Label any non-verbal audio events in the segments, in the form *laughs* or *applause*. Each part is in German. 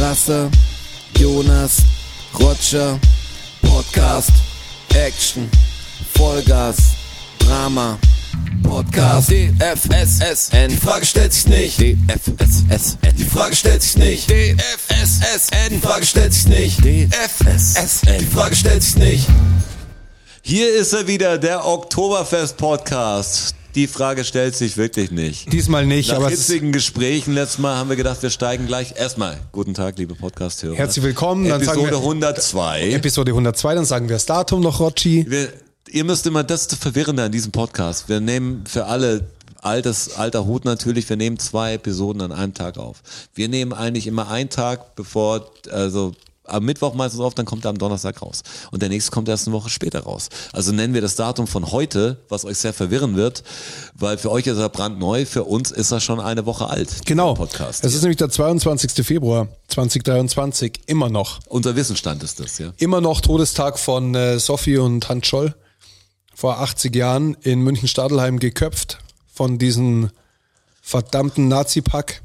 Rasse, Jonas, Roger, Podcast, Action, Vollgas, Drama, Podcast, DFSSN, die Frage stellt sich nicht, DFSSN, die Frage stellt sich nicht, DFSSN, die Frage stellt sich nicht, DFSSN, die Frage stellt sich nicht. Hier ist er wieder, der Oktoberfest-Podcast. Die Frage stellt sich wirklich nicht. Diesmal nicht, Nach aber hitzigen Gesprächen letztes Mal haben wir gedacht, wir steigen gleich. Erstmal, guten Tag, liebe Podcast-Hörer. Herzlich willkommen, dann Episode wir- 102. Episode 102, dann sagen wir das Datum noch, Rotschi. wir, ihr müsst immer, das ist das Verwirrende an diesem Podcast. Wir nehmen für alle altes, alter Hut natürlich, wir nehmen zwei Episoden an einem Tag auf. Wir nehmen eigentlich immer einen Tag, bevor, also am Mittwoch meistens auf, dann kommt er am Donnerstag raus. Und der nächste kommt erst eine Woche später raus. Also nennen wir das Datum von heute, was euch sehr verwirren wird, weil für euch ist er brandneu, für uns ist er schon eine Woche alt. Genau. Podcast. Es ist nämlich der 22. Februar 2023, immer noch. Unser Wissensstand ist das, ja. Immer noch Todestag von äh, Sophie und Hans Scholl. Vor 80 Jahren in München-Stadelheim geköpft von diesen verdammten Nazi-Pack.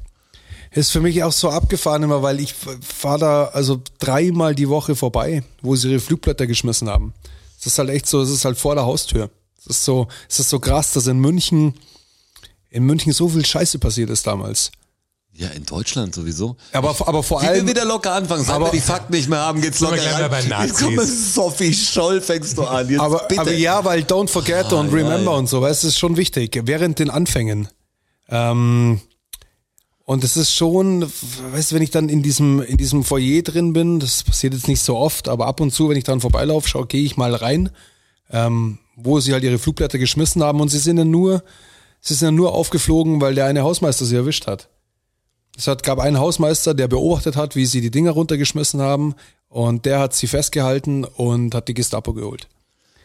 Ist für mich auch so abgefahren immer, weil ich fahre da also dreimal die Woche vorbei, wo sie ihre Flugblätter geschmissen haben. Es ist halt echt so, es ist halt vor der Haustür. Es ist so, es ist so krass, dass in München, in München so viel Scheiße passiert ist damals. Ja, in Deutschland sowieso. Aber, aber vor Wie wir allem, wieder locker anfangen. Sag Aber- wir die Fakten nicht mehr haben, geht's locker wir gleich rein. bei Nazis. Jetzt kommt Sophie Scholl fängst du an. Jetzt aber, bitte. aber ja, weil Don't Forget Ah, und ja, Remember ja. und so, weißt du, ist schon wichtig, während den Anfängen. Ähm, und es ist schon, weißt du, wenn ich dann in diesem, in diesem Foyer drin bin, das passiert jetzt nicht so oft, aber ab und zu, wenn ich dran vorbeilaufe, schau, gehe ich mal rein, ähm, wo sie halt ihre Flugblätter geschmissen haben und sie sind ja nur, sie sind ja nur aufgeflogen, weil der eine Hausmeister sie erwischt hat. Es hat, gab einen Hausmeister, der beobachtet hat, wie sie die Dinger runtergeschmissen haben und der hat sie festgehalten und hat die Gestapo geholt.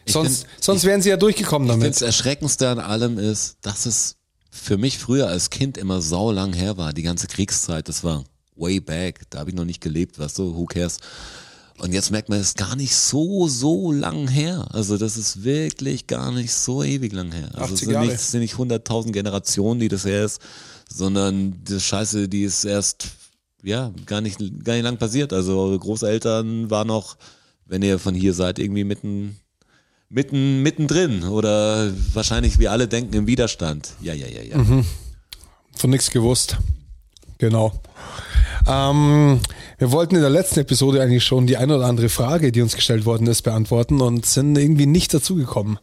Sonst, find- sonst wären sie ja durchgekommen Das damit. Erschreckendste an allem ist, dass es für mich früher als Kind immer saulang her war. Die ganze Kriegszeit, das war way back. Da habe ich noch nicht gelebt, weißt du, who cares. Und jetzt merkt man, es ist gar nicht so, so lang her. Also das ist wirklich gar nicht so ewig lang her. Also es 80 sind nicht, es sind nicht 100.000 Generationen, die das her ist, sondern die Scheiße, die ist erst, ja, gar nicht, gar nicht lang passiert. Also eure Großeltern waren noch, wenn ihr von hier seid, irgendwie mitten, mitten, mittendrin oder wahrscheinlich, wie alle denken, im Widerstand. Ja, ja, ja, ja. Mhm. Von nichts gewusst. Genau. Ähm, wir wollten in der letzten Episode eigentlich schon die eine oder andere Frage, die uns gestellt worden ist, beantworten und sind irgendwie nicht dazugekommen.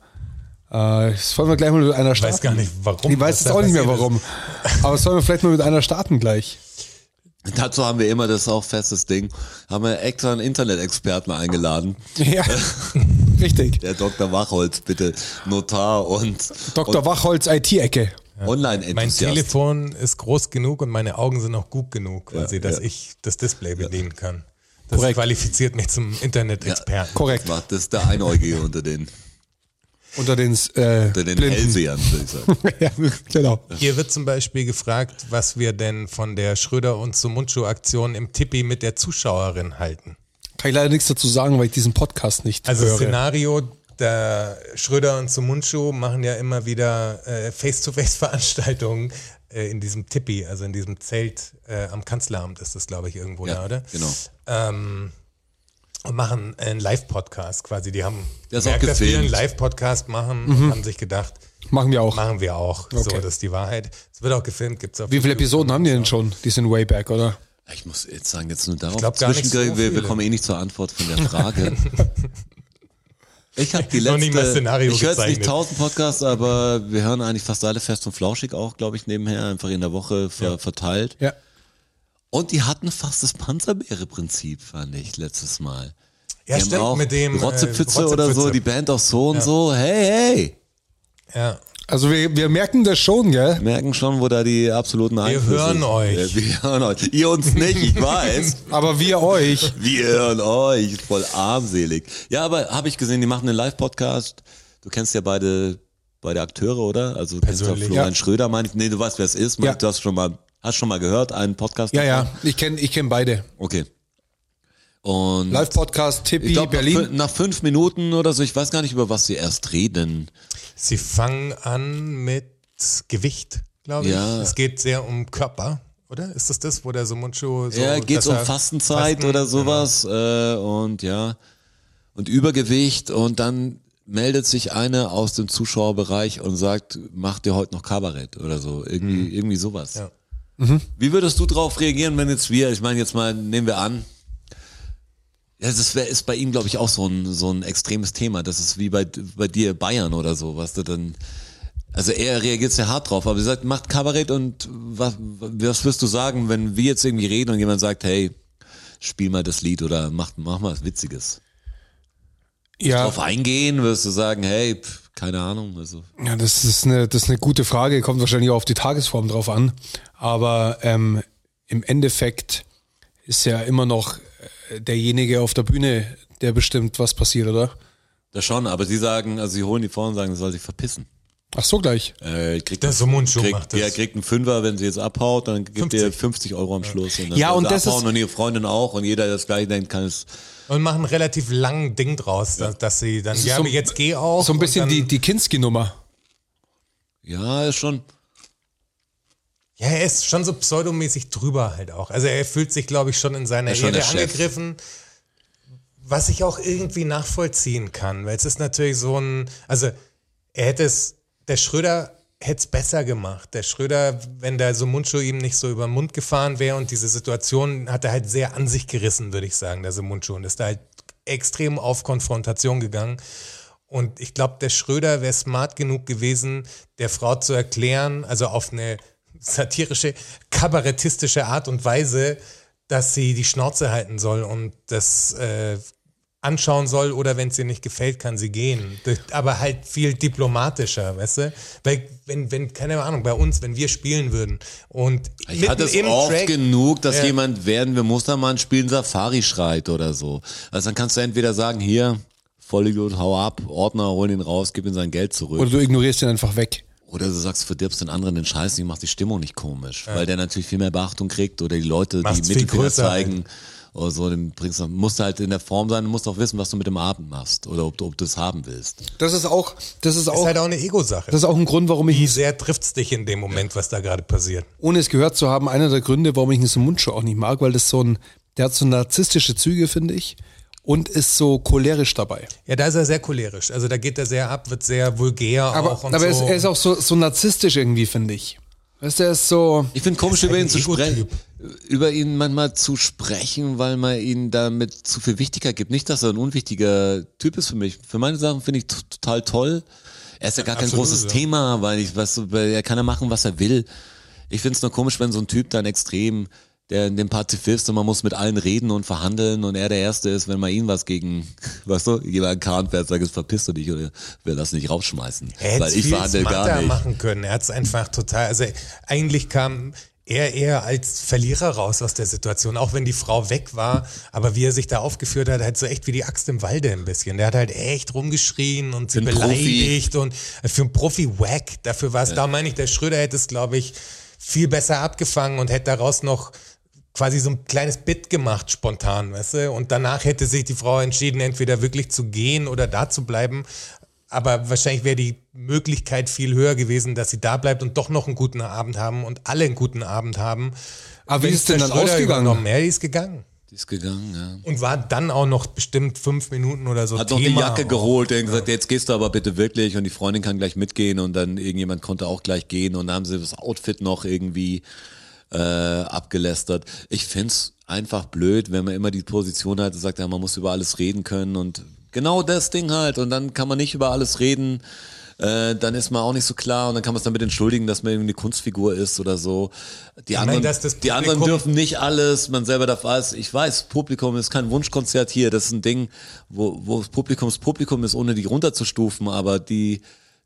Äh, das wollen wir gleich mal mit einer starten. weiß gar nicht, warum Ich weiß jetzt auch nicht mehr warum. Aber sollen wir vielleicht mal mit einer starten gleich? Dazu haben wir immer, das auch festes Ding, haben wir extra einen Internet-Experten eingeladen. Ja, *laughs* richtig. Der Dr. Wachholz, bitte, Notar und, Dr. Wachholz IT-Ecke. und Online-Enthusiast. Mein Telefon ist groß genug und meine Augen sind auch gut genug, quasi, dass ja. ich das Display bedienen kann. Das Korrekt. qualifiziert mich zum Internet-Experten. Korrekt. Das macht- Das ist der Einäugige unter den, Unter den, äh, unter den Blinden. Hellsehern, würde ich sagen. *laughs* ja, genau. Hier wird zum Beispiel gefragt, was wir denn von der Schröder und Sumunchu-Aktion im Tippi mit der Zuschauerin halten. Kann ich leider nichts dazu sagen, weil ich diesen Podcast nicht Also höre. Szenario, der Schröder und Sumunchu machen ja immer wieder äh, Face-to-Face-Veranstaltungen äh, in diesem Tippi, also in diesem Zelt äh, am Kanzleramt ist das, glaube ich, irgendwo Ja, da, oder? genau. Ähm, und machen einen Live-Podcast quasi. Die haben auch gemerkt, dass wir einen. Live-Podcast machen und haben sich gedacht, Machen wir auch. machen wir auch. So, Okay. das ist die Wahrheit. Es wird auch gefilmt, gibt's auf Wie viele YouTube. Episoden haben die denn schon? Die sind way back, oder? Ich muss jetzt sagen, jetzt nur darauf. glaub gar nicht so wir, wir kommen eh nicht zur Antwort von der Frage. *laughs* Ich habe die letzte, ich höre jetzt nicht tausend Podcasts, aber wir hören eigentlich fast alle fest und flauschig auch, glaube ich, nebenher, einfach in der Woche ver verteilt. Ja. Und die hatten fast das Panzerbeere-Prinzip, fand ich, letztes Mal. Ja, Die stimmt, mit dem, äh, Rotzepfütze oder so, die Band auch so und so, hey, hey. Ja. Also wir, wir merken das schon, gell? Merken schon, wo da die absoluten Einflüsse hören euch. Ja, wir hören euch. Ihr uns nicht, ich weiß. *laughs* Aber wir euch. Wir hören euch, voll armselig. Ja, aber habe ich gesehen, die machen einen Live-Podcast. Du kennst ja beide, beide Akteure, oder? Also du kennst ja. Florian Ja. Schröder, meine ich. Nee, du weißt, wer es ist. Ja. Du hast schon mal, hast schon mal gehört, einen Podcast. Ja, davon? ja. Ich kenne ich kenn beide. Okay. Und Live-Podcast, Tippi, nach, Berlin. fün- nach fünf Minuten oder so, ich weiß gar nicht, über was sie erst reden. Sie fangen an mit Gewicht, glaube ich. Ja. Es geht sehr um Körper oder? Ist das das, wo der so Mundschuh so. ja, geht um Fastenzeit Fasten- oder sowas äh, und ja und Übergewicht und dann meldet sich eine aus dem Zuschauerbereich und sagt, mach dir heute noch Kabarett oder so, irgendwie irgendwie sowas. Ja. Wie würdest du drauf reagieren, wenn jetzt wir, ich meine jetzt mal, nehmen wir an, ja, das wär, ist bei ihm, glaube ich, auch so ein, so ein extremes Thema. Das ist wie bei, bei dir Bayern oder so, was du dann, also er reagiert sehr hart drauf, aber er sagt, macht Kabarett und was, was wirst du sagen, wenn wir jetzt irgendwie reden und jemand sagt, hey, spiel mal das Lied oder mach, mach mal was Witziges. Ja, Drauf eingehen, wirst du sagen, hey, pff, keine Ahnung, also. ja das, ist eine, das ist eine gute Frage, kommt wahrscheinlich auch auf die Tagesform drauf an. Aber ähm, im Endeffekt ist ja immer noch derjenige auf der Bühne, der bestimmt, was passiert, oder? Das schon, aber sie sagen, also sie holen die vor und sagen, sie soll sich verpissen. Ach so gleich. Äh, kriegt Der Sumundschuh kriegt, macht das. Ja, kriegt einen Fünfer, wenn sie jetzt abhaut, dann gibt 50. ihr 50 Euro am Schluss. Und dann Ja, und das abhauen ist- und ihre Freundin auch und jeder, der das gleiche denkt, kann es. Und machen relativ langen Ding draus, dass, dass sie dann, ist ja, so- jetzt geh auch. So ein bisschen die, die Kinski-Nummer. Ja, ist schon. Ja, er ist schon so pseudomäßig drüber halt auch. Also er fühlt sich, glaube ich, schon in seiner Er schon Ehre angegriffen. Was ich auch irgendwie nachvollziehen kann, weil es ist natürlich so ein, also er hätte es, der Schröder hätte es besser gemacht. Der Schröder, wenn der so Mundschuh ihm nicht so über den Mund gefahren wäre und diese Situation hat er halt sehr an sich gerissen, würde ich sagen, der so Mundschuh und ist da halt extrem auf Konfrontation gegangen. Und ich glaube, der Schröder wäre smart genug gewesen, der Frau zu erklären, also auf eine satirische, kabarettistische Art und Weise, dass sie die Schnauze halten soll und das äh, anschauen soll oder wenn es ihr nicht gefällt, kann sie gehen. Das- Aber halt viel diplomatischer, weißt du? Weil, wenn, wenn, keine Ahnung, bei uns, wenn wir spielen würden und Ich hatte es oft Track- genug, dass Ja. jemand, während wir Mustermann spielen, Safari schreit oder so. Also dann kannst du entweder sagen, hier, Vollidiot, hau ab, Ordner, hol ihn raus, gib ihm sein Geld zurück. Oder du ignorierst ihn einfach weg. Oder du sagst, verdirbst den anderen den Scheiß, die macht die Stimmung nicht komisch, weil der natürlich viel mehr Beachtung kriegt oder die Leute, Macht's die Mittelfinger zeigen oder so, dann bringst du, musst du halt in der Form sein, du musst auch wissen, was du mit dem Abend machst oder ob du, ob du es haben willst. Das ist auch, das ist ist auch, halt auch eine Ego-Sache. das ist auch ein Grund, warum ich Wie sehr trifft's dich in dem Moment, was da gerade passiert? ohne es gehört zu haben, einer der Gründe, warum ich diesen Mundschuh auch nicht mag, weil das so ein, der hat so narzisstische Züge, finde ich, und ist so cholerisch dabei. Ja, da ist er sehr cholerisch. Also da geht er sehr ab, wird sehr vulgär Aber, auch und aber er, so. ist, er ist auch so, so narzisstisch irgendwie, finde ich. Weißt du, er ist so, Ich finde komisch, über ihn zu sprechen, über ihn manchmal zu sprechen, weil man ihn damit zu viel Wichtigkeit gibt. Nicht, dass er ein unwichtiger Typ ist für mich. Für meine Sachen finde ich total toll. Er ist ja gar kein Absolut, großes ja. Thema, weil ich, was, weil er kann ja machen, was er will. Ich finde es nur komisch, wenn so ein Typ dann extrem, der in dem Pazifist und man muss mit allen reden und verhandeln und er der Erste ist, wenn man ihn was gegen, *laughs* weißt du, jemand Kahn fährt, sagt, es verpisst du dich oder will das nicht rausschmeißen. er hätte weil ich viel verhandle gar nicht. machen können. Er hat es einfach total, also eigentlich kam er eher als Verlierer raus aus der Situation, auch wenn die Frau weg war, aber wie er sich da aufgeführt hat, halt so echt wie die Axt im Walde ein bisschen. Der hat halt echt rumgeschrien und sie einen Profi. beleidigt und für einen Profi wack. Dafür war es, da meine ich, der Schröder hätte es, glaube ich, viel besser abgefangen und hätte daraus noch quasi so ein kleines Bit gemacht, spontan, weißt du? Und danach hätte sich die Frau entschieden, entweder wirklich zu gehen oder da zu bleiben. Aber wahrscheinlich wäre die Möglichkeit viel höher gewesen, dass sie da bleibt und doch noch einen guten Abend haben und alle einen guten Abend haben. Aber wie Wenn ist denn dann ausgegangen? Ja, die ist gegangen. Die ist gegangen, ja. Und war dann auch noch bestimmt fünf Minuten oder so Hat noch die Thema Jacke auch. geholt, hat gesagt, jetzt gehst du aber bitte wirklich und die Freundin kann gleich mitgehen und dann irgendjemand konnte auch gleich gehen und dann haben sie das Outfit noch irgendwie äh, abgelästert. Ich find's einfach blöd, wenn man immer die Position hat und sagt, ja, man muss über alles reden können und genau das Ding halt und dann kann man nicht über alles reden. Äh, dann ist man auch nicht so klar und dann kann man es damit entschuldigen, dass man irgendwie eine Kunstfigur ist oder so. Die anderen, dass das die anderen dürfen nicht alles, man selber darf alles. Ich weiß, Publikum ist kein Wunschkonzert hier. Das ist ein Ding, wo, wo das Publikum das Publikum ist, ohne die runterzustufen. Aber die,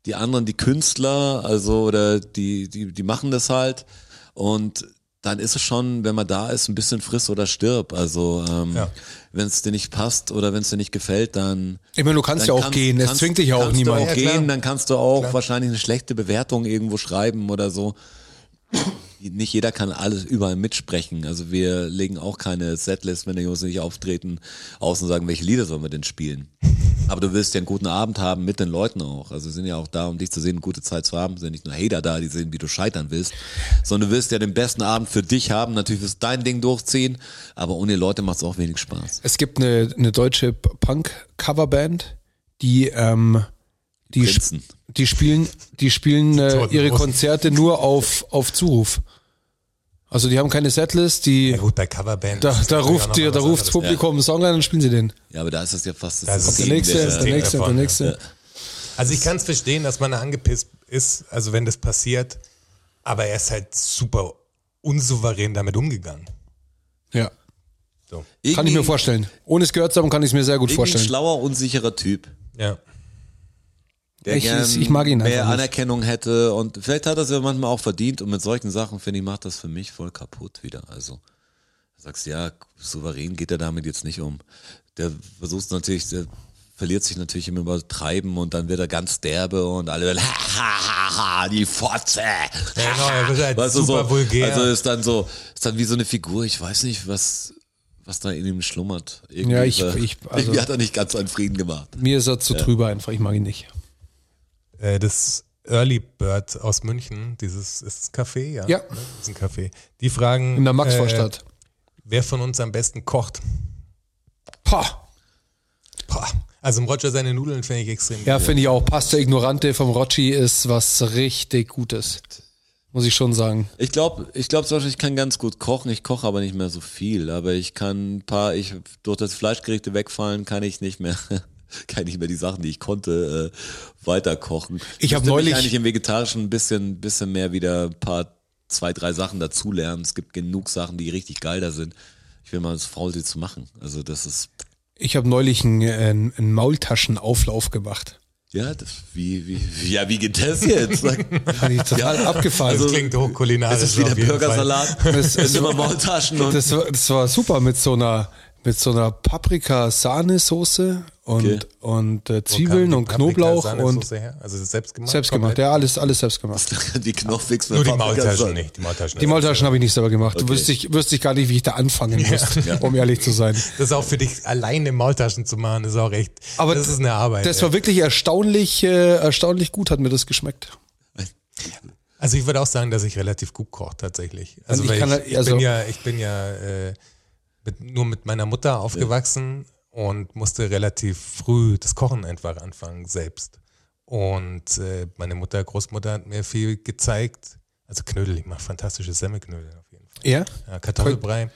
die anderen, die Künstler, also oder die, die, die machen das halt. Und dann ist es schon, wenn man da ist, ein bisschen friss oder stirb. Also ähm, Ja. wenn es dir nicht passt oder wenn es dir nicht gefällt, dann Ich meine, du kannst ja auch kannst- gehen, es kannst- zwingt dich ja auch kannst niemand. Du auch Ja, gehen, dann kannst du auch Klar. wahrscheinlich eine schlechte Bewertung irgendwo schreiben oder so. Nicht jeder kann alles überall mitsprechen. Also wir legen auch keine Setlist, wenn die Jungs nicht auftreten, aus und sagen, welche Lieder sollen wir denn spielen. Aber du willst ja einen guten Abend haben mit den Leuten auch. Also sie sind ja auch da, um dich zu sehen, eine gute Zeit zu haben. Sind nicht nur Hater da, die sehen, wie du scheitern willst, sondern du willst ja den besten Abend für dich haben. Natürlich wirst du dein Ding durchziehen, aber ohne Leute macht es auch wenig Spaß. Es gibt eine, eine deutsche Punk-Coverband, die, ähm, die, sp- die spielen, die spielen äh, ihre. Konzerte nur auf, auf Zuruf. Also die haben keine Setlist, die Ja gut, bei Coverbands. da, da ruft dir, da ruft das. Publikum einen Song ein und spielen sie den. Ja, aber da ist es ja fast das, Das ist Der nächste, der der nächste, der nächste. Also ich kann es verstehen, dass man angepisst ist, also wenn das passiert, aber er ist halt super unsouverän damit umgegangen. Ja. So. Kann ich mir vorstellen. Ohne es gehört zu haben, kann ich es mir sehr gut irgendwie ein vorstellen. schlauer, unsicherer Typ. Ja. Der Ich- gern ich mag ihn mehr nicht. Anerkennung hätte und vielleicht hat er es ja manchmal auch verdient und mit solchen Sachen, finde ich, macht das für mich voll kaputt wieder. Also, du sagst, ja, souverän geht er damit jetzt nicht um. Der versucht natürlich, der verliert sich natürlich im Übertreiben und dann wird er ganz derbe und alle werden, *laughs* ha, ha, ha, ha, die Fotze. genau, er wird halt Weißt du, super so, vulgär. Also ist dann so, ist dann wie so eine Figur, ich weiß nicht, was, was da in ihm schlummert. Irgendwie, Ja, ich- war- ich- also- irgendwie hat er nicht ganz seinen Frieden gemacht. Mir ist er zu trüber einfach, ich mag ihn nicht. Äh, das Early Bird aus München, dieses ist ein Café, ja? Ja. Ne? Das ist ein Café. Die fragen, In der Maxvorstadt. Äh, wer von uns am besten kocht. Pah. Boah. Also im Roger seine Nudeln finde ich extrem Ja, finde ich auch. Pasta Ignorante vom Rocci ist was richtig Gutes. Muss ich schon sagen. Ich glaube, ich glaube zum Beispiel, ich kann ganz gut kochen. Ich koche aber nicht mehr so viel. Aber ich kann ein paar, ich durch das Fleischgerichte wegfallen, kann ich nicht mehr, *laughs* *laughs* kann ich nicht mehr die Sachen, die ich konnte, äh, weiter kochen. Ich hab müsste mich neulich- eigentlich im Vegetarischen ein bisschen, bisschen mehr wieder ein paar, zwei, drei Sachen dazulernen. Es gibt genug Sachen, die richtig geil da sind. Ich will mal das Faultier zu machen. Also das ist, Ich habe neulich einen, einen, einen Maultaschenauflauf gemacht. ja, das, wie, wie, wie, ja, wie geht das jetzt? *laughs* Fand ich total abgefallen. das klingt hochkulinarisch. ist es wie der. Burgersalat? Das- Das sind immer Maultaschen und Das das war super mit so einer mit so einer Paprika-Sahnesoße und, Okay. und äh, Zwiebeln und Knoblauch und her? Also selbst gemacht? selbst gemacht. Ja, alles, alles selbst gemacht. die Knopfwix Nur die Maultaschen nicht. Die Maultaschen. Die Maultaschen habe ich nicht selber gemacht. Okay. Wüsste ich, wüsste ich gar nicht, wie ich da anfangen muss, um ehrlich zu sein. Das ist auch für dich alleine Maultaschen zu machen, ist auch echt. Aber das ist eine Arbeit. Das war wirklich erstaunlich, äh, erstaunlich gut, hat mir das geschmeckt. Also ich würde auch sagen, dass ich relativ gut koche tatsächlich. Also ich weil ich, kann ich, halt- also- bin ja, ich bin ja äh, mit, nur mit meiner Mutter aufgewachsen und musste relativ früh das Kochen einfach anfangen selbst. Und äh, meine Mutter, Großmutter hat mir viel gezeigt. Also Knödel, ich mache fantastische Semmelknödel auf jeden Fall. Ja? Ja, Kartoffelbrei.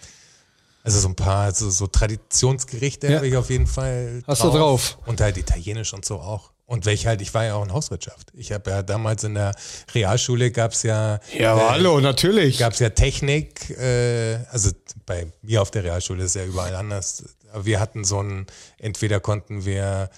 Also so ein paar so, so Traditionsgerichte Ja. habe ich auf jeden Fall Hast du drauf. Und halt italienisch und so auch. Und welche halt, ich war ja auch in Hauswirtschaft. Ich habe ja damals in der Realschule gab es ja Ja, aber hallo, natürlich. gab es ja Technik, äh, also bei mir auf der Realschule ist ja überall anders. Aber wir hatten so ein, entweder konnten wir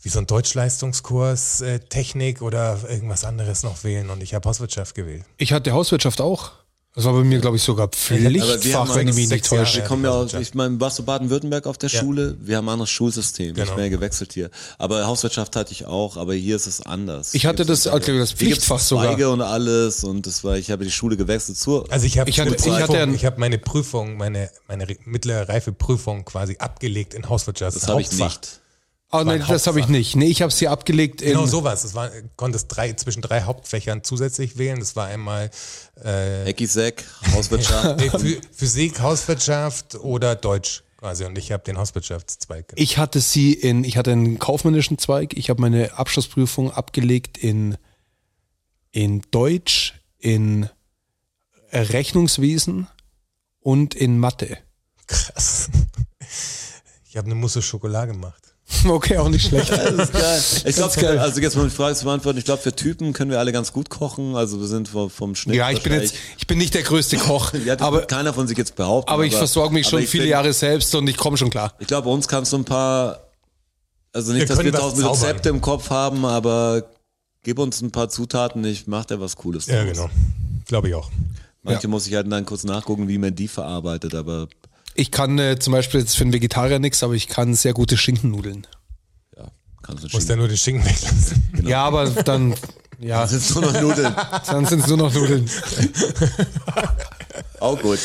wie so ein Deutschleistungskurs äh, Technik oder irgendwas anderes noch wählen und ich habe Hauswirtschaft gewählt. Ich hatte Hauswirtschaft auch. Das war bei mir, glaube ich, sogar Pflichtfach, wenn ich mich nicht täusche. Wir kommen ja aus, ich meine, warst du Baden-Württemberg auf der Ja. Schule? Wir haben ein anderes Schulsystem. Ich Genau. bin ja gewechselt hier. Aber Hauswirtschaft hatte ich auch, aber hier ist es anders. Ich hatte das, also das Pflichtfach sogar. Zweige und alles und das war, ich habe die Schule gewechselt zur. Also ich habe Ich hatte- eine ich hatte Prüfung- ein- ich habe meine Prüfung, meine meine re- mittlere Reife Prüfung quasi abgelegt in Hauswirtschaft. das habe ich nicht. Ah, nein, ein das habe ich nicht. Nee, ich habe sie abgelegt in. Genau sowas. Es war, konntest drei, zwischen drei Hauptfächern zusätzlich wählen. Das war einmal äh, Eckisek, Hauswirtschaft. *laughs* nee, Phy- Physik, Hauswirtschaft oder Deutsch quasi. Und ich habe den Hauswirtschaftszweig. genommen. Ich hatte sie in, ich hatte einen kaufmännischen Zweig. Ich habe meine Abschlussprüfung abgelegt in, in Deutsch, in Rechnungswesen und in Mathe. Krass. *laughs* Ich habe eine Mousse Schokolade gemacht. *laughs* Okay, auch nicht schlecht. Das ist geil. *laughs* Ich glaube, also jetzt mal die Frage zu beantworten, ich glaube, für Typen können wir alle ganz gut kochen. Also wir sind vom, vom Schnitt. Ja, ich bin jetzt, ich bin nicht der größte Koch, *laughs* Ja, das aber, keiner von sich jetzt behaupten. aber ich versorge mich schon viele find- Jahre selbst und ich komme schon klar. Ich glaube, uns kannst du ein paar, also nicht, Wir dass wir tausend. Rezepte im Kopf haben, aber gib uns ein paar Zutaten, ich mach dir was Cooles. Ja, draus. genau. Glaube ich auch. Manche muss ich halt dann kurz nachgucken, wie man die verarbeitet, aber Ich kann äh, zum Beispiel jetzt für einen Vegetarier nichts, aber ich kann sehr gute Schinkennudeln. ja, kannst du Muss ja schicken. nur den Schinken weglassen. Ja, aber dann, ja, Das sind nur noch Nudeln. dann sind es nur noch Nudeln. *laughs* Auch gut.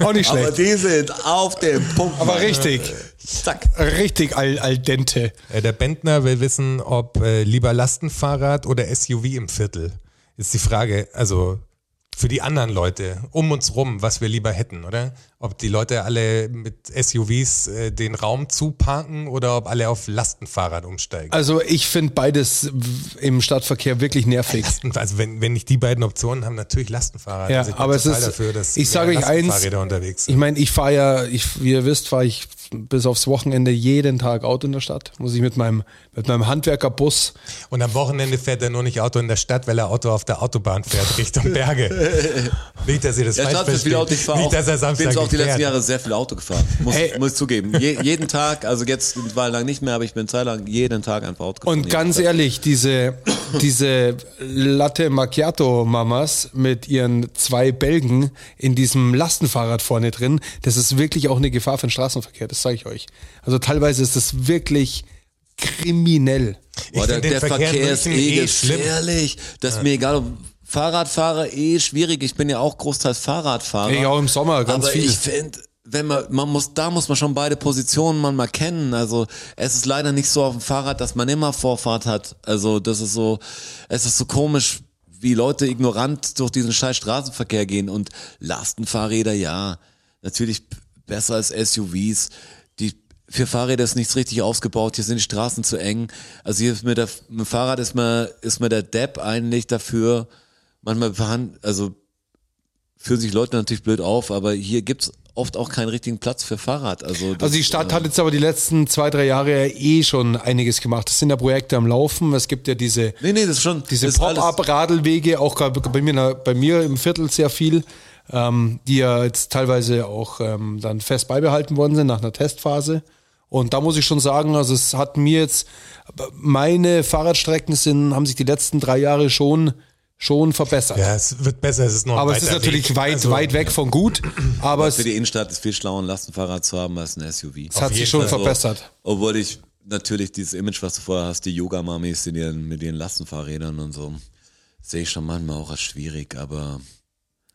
Auch nicht Aber schlecht. die sind auf dem Punkt. Aber richtig, Zack. richtig al, al dente. Äh, Der Bentner will wissen, ob äh, lieber Lastenfahrrad oder SUV im Viertel. Ist die Frage, also für die anderen Leute um uns rum, was wir lieber hätten, oder? Ob die Leute alle mit SUVs äh, den Raum zuparken oder ob alle auf Lastenfahrrad umsteigen. Also ich finde beides im Stadtverkehr wirklich nervig. Lasten, *laughs* also wenn, wenn nicht die beiden Optionen haben, natürlich Lastenfahrrad. Ja, also ich aber es ist, dafür, dass ich sage euch eins, ich meine, ich fahre ja, ich, wie ihr wisst, fahre ich bis aufs Wochenende jeden Tag Auto in der Stadt. Muss ich mit meinem, mit meinem Handwerkerbus. Und am Wochenende fährt er nur nicht Auto in der Stadt, weil er Auto auf der Autobahn fährt, Richtung Berge. *laughs* nicht, dass ihr das Ja, falsch versteht. Auto. Ich nicht, auch, dass er bin Samstag so auch die letzten. Jahre sehr viel Auto gefahren. Muss, Hey. muss ich zugeben. Je, jeden Tag, also jetzt eine Weile lang nicht mehr, aber ich bin eine Zeit lang jeden Tag einfach Auto gefahren. Und ganz ehrlich, diese, diese Latte Macchiato Mamas mit ihren zwei Bälgen in diesem Lastenfahrrad vorne drin, das ist wirklich auch eine Gefahr für den Straßenverkehr, das sage ich euch. Also teilweise ist das wirklich kriminell. Boah, der, der Verkehr Verkehr, ist eh eh schlimm. gefährlich. Das ist mir egal, ob Fahrradfahrer eh schwierig. Ich bin ja auch großteils Fahrradfahrer. Ja, auch im Sommer ganz aber viel. ich finde, wenn man, man muss, da muss man schon beide Positionen man mal kennen. Also es ist leider nicht so auf dem Fahrrad, dass man immer Vorfahrt hat. Also das ist so, es ist so komisch, wie Leute ignorant durch diesen scheiß Straßenverkehr gehen und Lastenfahrräder, ja, natürlich besser als SUVs. Die für Fahrräder ist nichts richtig ausgebaut, hier sind die Straßen zu eng. Also hier ist mir der, mit dem Fahrrad ist mir, ist mir der Depp eigentlich dafür, manchmal verhand, also führen sich Leute natürlich blöd auf, aber hier gibt's oft auch keinen richtigen Platz für Fahrrad. Also, das, Also die Stadt äh, hat jetzt aber die letzten zwei, drei Jahre ja eh schon einiges gemacht. Es sind ja Projekte am Laufen. Es gibt ja diese, Nee, nee, das ist schon. diese Pop-up-Radelwege, auch bei mir, bei mir im Viertel sehr viel, ähm, die ja jetzt teilweise auch ähm, dann fest beibehalten worden sind nach einer Testphase. Und da muss ich schon sagen, also es hat mir jetzt, meine Fahrradstrecken sind, haben sich die letzten drei Jahre schon, schon verbessert. Ja, es wird besser, es ist noch ein aber es ist natürlich Weg. weit, Also, weit weg von gut. *clears throat* Aber es, Für die Innenstadt ist viel schlauer, ein Lastenfahrrad zu haben als ein SUV. es hat sich schon Fall. verbessert. Obwohl ich natürlich dieses Image, was du vorher hast, die Yoga-Mamis mit ihren Lastenfahrrädern und so, sehe ich schon manchmal auch als schwierig, aber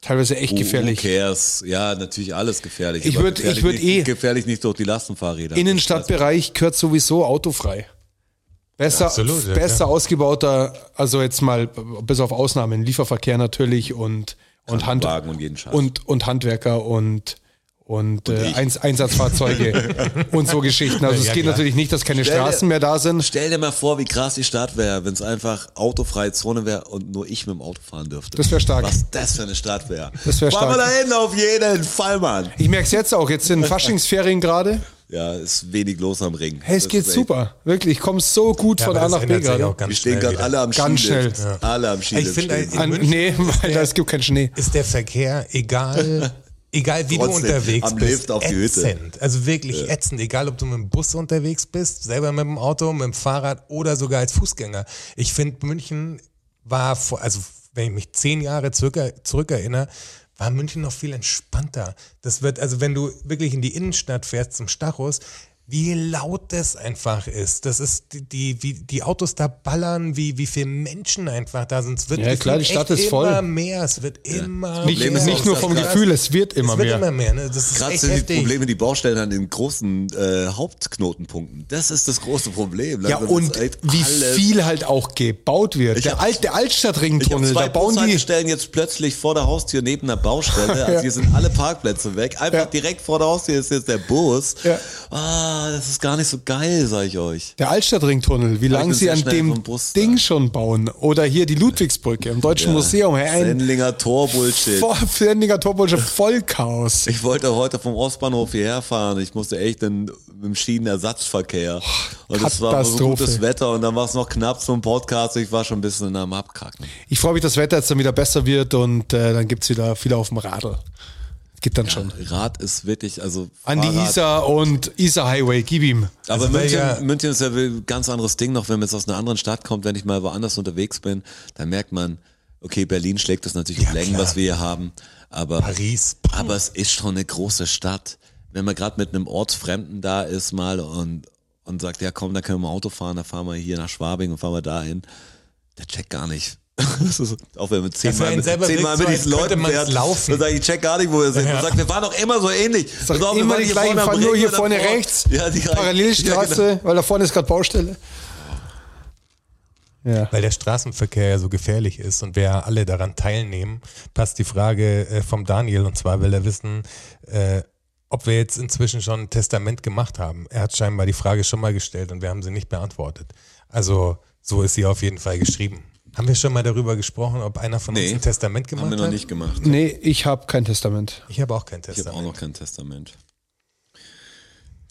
Teilweise echt gefährlich. Who cares? Ja, natürlich alles gefährlich. Ich aber würd- ich gefährlich würd nicht, eh- Gefährlich nicht durch die Lastenfahrräder. Innenstadtbereich gehört sowieso autofrei. Besser, Absolut, ja, besser klar. ausgebauter, also jetzt mal bis auf Ausnahmen, Lieferverkehr natürlich und, und, Hand, und und, und Handwerker und, und, äh, ich. Eins, Einsatzfahrzeuge *laughs* und so Geschichten. Also es Ja, geht klar. natürlich nicht, dass keine Stell dir- Straßen mehr da sind. Stell dir mal vor, wie krass die Stadt wäre, wenn es einfach autofreie Zone wäre und nur ich mit dem Auto fahren dürfte. Das wär stark. Was das für eine Stadt wäre. Das wär Fahren wir stark. dahin auf jeden Fall, Mann. Ich merke es jetzt auch, jetzt sind Faschingsferien gerade. Ja, ist wenig los am Ring. Hey, es Das geht echt- super. Wirklich, ich komme so gut Ja, von A nach B gerade. Wir stehen gerade alle am Ganz schnell. Alle am Skilift. Ich finde, nee, *laughs* weil es gibt keinen Schnee. ist der Verkehr, egal, *laughs* egal wie Trotzdem, du unterwegs bist, Lift auf die Hütte. ätzend. Also wirklich ätzend, egal ob du mit dem Bus unterwegs bist, selber mit dem Auto, mit dem Fahrrad oder sogar als Fußgänger. Ich finde, München war, vor, also wenn ich mich zehn Jahre zurück, zurückerinnere, war München noch viel entspannter. Das wird, also wenn du wirklich in die Innenstadt fährst zum Stachus, wie laut das einfach ist. Das ist die, die, wie die Autos da ballern, wie, wie viele Menschen einfach da sind. Es wird Ja, klar, die Stadt ist voll. immer mehr. Es wird immer Nicht, Problem mehr. ist nicht nur vom das- Gefühl, es wird immer es wird mehr. immer mehr. Ne? Das ist Gerade sind die heftig. Probleme, die Baustellen an den großen äh, Hauptknotenpunkten. Das ist das große Problem. Ja, Also, das und echt wie viel halt auch gebaut wird. Ich Der, Alt, der Altstadtringtunnel, zwei da bauen die. Bushaltestellen jetzt plötzlich vor der Haustür neben der Baustelle. *laughs* Also hier sind alle Parkplätze weg. Einfach Ja. direkt vor der Haustür ist jetzt der Bus. Ja. Ah, das ist gar nicht so geil, sag ich euch. Der Altstadtringtunnel, wie lange sie an dem Ding schon bauen. Oder hier die Ludwigsbrücke im Deutschen Museum. Hey, Sendlinger Tor-Bullshit. ständiger Torbolsche Vollchaos. Ich wollte heute vom Ostbahnhof hierher fahren. Ich musste echt in, im Schienenersatzverkehr. Und es war so gutes Wetter und dann war es noch knapp zum Podcast. Ich war schon ein bisschen am Abkacken. Ich freue mich, dass das Wetter jetzt dann wieder besser wird und äh, dann gibt's wieder viele auf dem Radl. Geht dann schon. Rad ist wirklich, also An die Isar und Isar Highway, gib ihm. Aber Also, München, ja- München ist ja ein ganz anderes Ding noch, wenn man jetzt aus einer anderen Stadt kommt, wenn ich mal woanders unterwegs bin, dann merkt man, okay, Berlin schlägt das natürlich Ja, in Längen, klar. was wir hier haben, aber, Paris. aber es ist schon eine große Stadt. Wenn man gerade mit einem Ortsfremden da ist mal und, und sagt, ja komm, da können wir mal Auto fahren, da fahren wir hier nach Schwabing und fahren wir dahin, der checkt gar nicht, *laughs* auch wenn wir zehnmal, mit, selber zehnmal mit diesen Leuten fährt, laufen. dann sag ich, ich check gar nicht, wo wir sind. Ja. Und sagt, wir waren doch immer so ähnlich. Sag wir immer die hier gleichen, fahren nur hier vorne rechts, Ja, die Parallelstraße, *laughs* Ja, genau. weil da vorne ist gerade Baustelle. Ja. Weil der Straßenverkehr ja so gefährlich ist und wir alle daran teilnehmen, passt die Frage äh, vom Daniel und zwar will er wissen, äh, ob wir jetzt inzwischen schon ein Testament gemacht haben. Er hat scheinbar die Frage schon mal gestellt und wir haben sie nicht beantwortet. Also so ist sie auf jeden Fall geschrieben. Haben wir schon mal darüber gesprochen, ob einer von uns Nee, ein Testament gemacht Haben wir noch hat? nicht gemacht. Nee, ich habe kein Testament. Ich habe auch kein Ich habe Testament. auch noch kein Testament.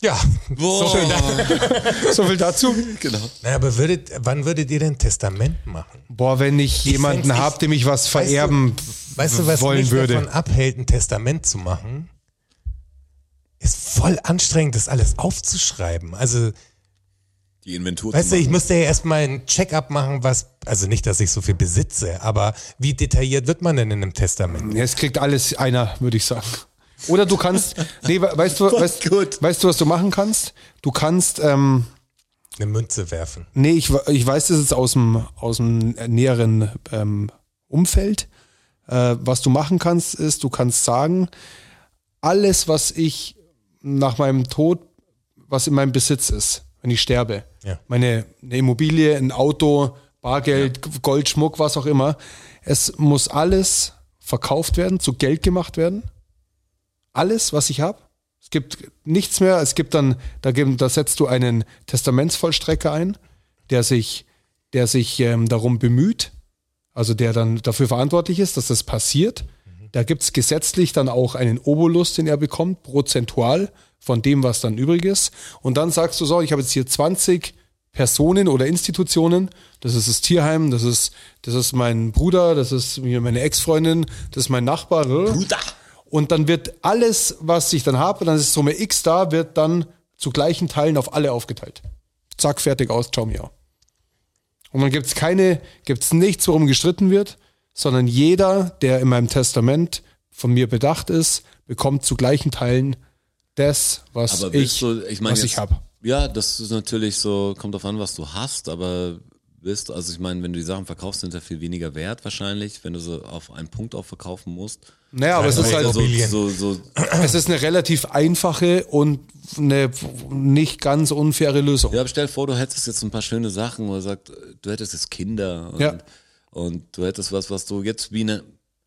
Ja, Boah. so viel da. *laughs* So viel dazu. Genau. Na, aber würdet, wann würdet ihr denn Testament machen? Boah, wenn ich jemanden fänd's- habe, dem ich was vererben Weißt du, was wollen mich würde. davon abhält, ein Testament zu machen? Ist voll anstrengend, das alles aufzuschreiben. Also, Die Inventur weißt zu du, ich müsste ja erstmal ein Check-up machen, was, also nicht, dass ich so viel besitze, aber wie detailliert wird man denn in einem Testament? Ja, es kriegt alles einer, würde ich sagen. Oder du kannst, nee, we- weißt du, *laughs* weißt, gut. weißt du, was du machen kannst? Du kannst, ähm, Eine Münze werfen. nee, ich, ich weiß das jetzt aus dem, aus dem näheren ähm, Umfeld. Äh, was du machen kannst, ist, du kannst sagen, alles, was ich nach meinem Tod, was in meinem Besitz ist, wenn ich sterbe, Ja. meine eine Immobilie, ein Auto, Bargeld, Gold, Schmuck, was auch immer, es muss alles verkauft werden, zu Geld gemacht werden. Alles, was ich habe. Es gibt nichts mehr. Es gibt dann, da, da setzt du einen Testamentsvollstrecker ein, der sich, der sich ähm, darum bemüht, also der dann dafür verantwortlich ist, dass das passiert. Da gibt es gesetzlich dann auch einen Obolus, den er bekommt, prozentual von dem, was dann übrig ist. Und dann sagst du so, ich habe jetzt hier 20 Personen oder Institutionen. Das ist das Tierheim, das ist, das ist mein Bruder, das ist meine Ex-Freundin, das ist mein Nachbar. Bruder. Und dann wird alles, was ich dann habe, dann ist Summe X da, wird dann zu gleichen Teilen auf alle aufgeteilt. Zack, fertig aus, ciao, miau. Und dann gibt's keine, gibt's nichts, worum gestritten wird, sondern jeder, der in meinem Testament von mir bedacht ist, bekommt zu gleichen Teilen das, was Aber ich, du, ich meine, was ich habe. Ja, das ist natürlich so, kommt drauf an, was du hast, aber du, also ich meine, wenn du die Sachen verkaufst, sind ja viel weniger wert wahrscheinlich, wenn du so auf einen Punkt auch verkaufen musst. Naja, aber es ist Also halt, so, so, so, *clears throat* es ist eine relativ einfache und eine nicht ganz unfaire Lösung. ja, aber stell dir vor, du hättest jetzt ein paar schöne Sachen, wo du sagst, du hättest jetzt Kinder und, Ja. und du hättest was, was du jetzt wie eine,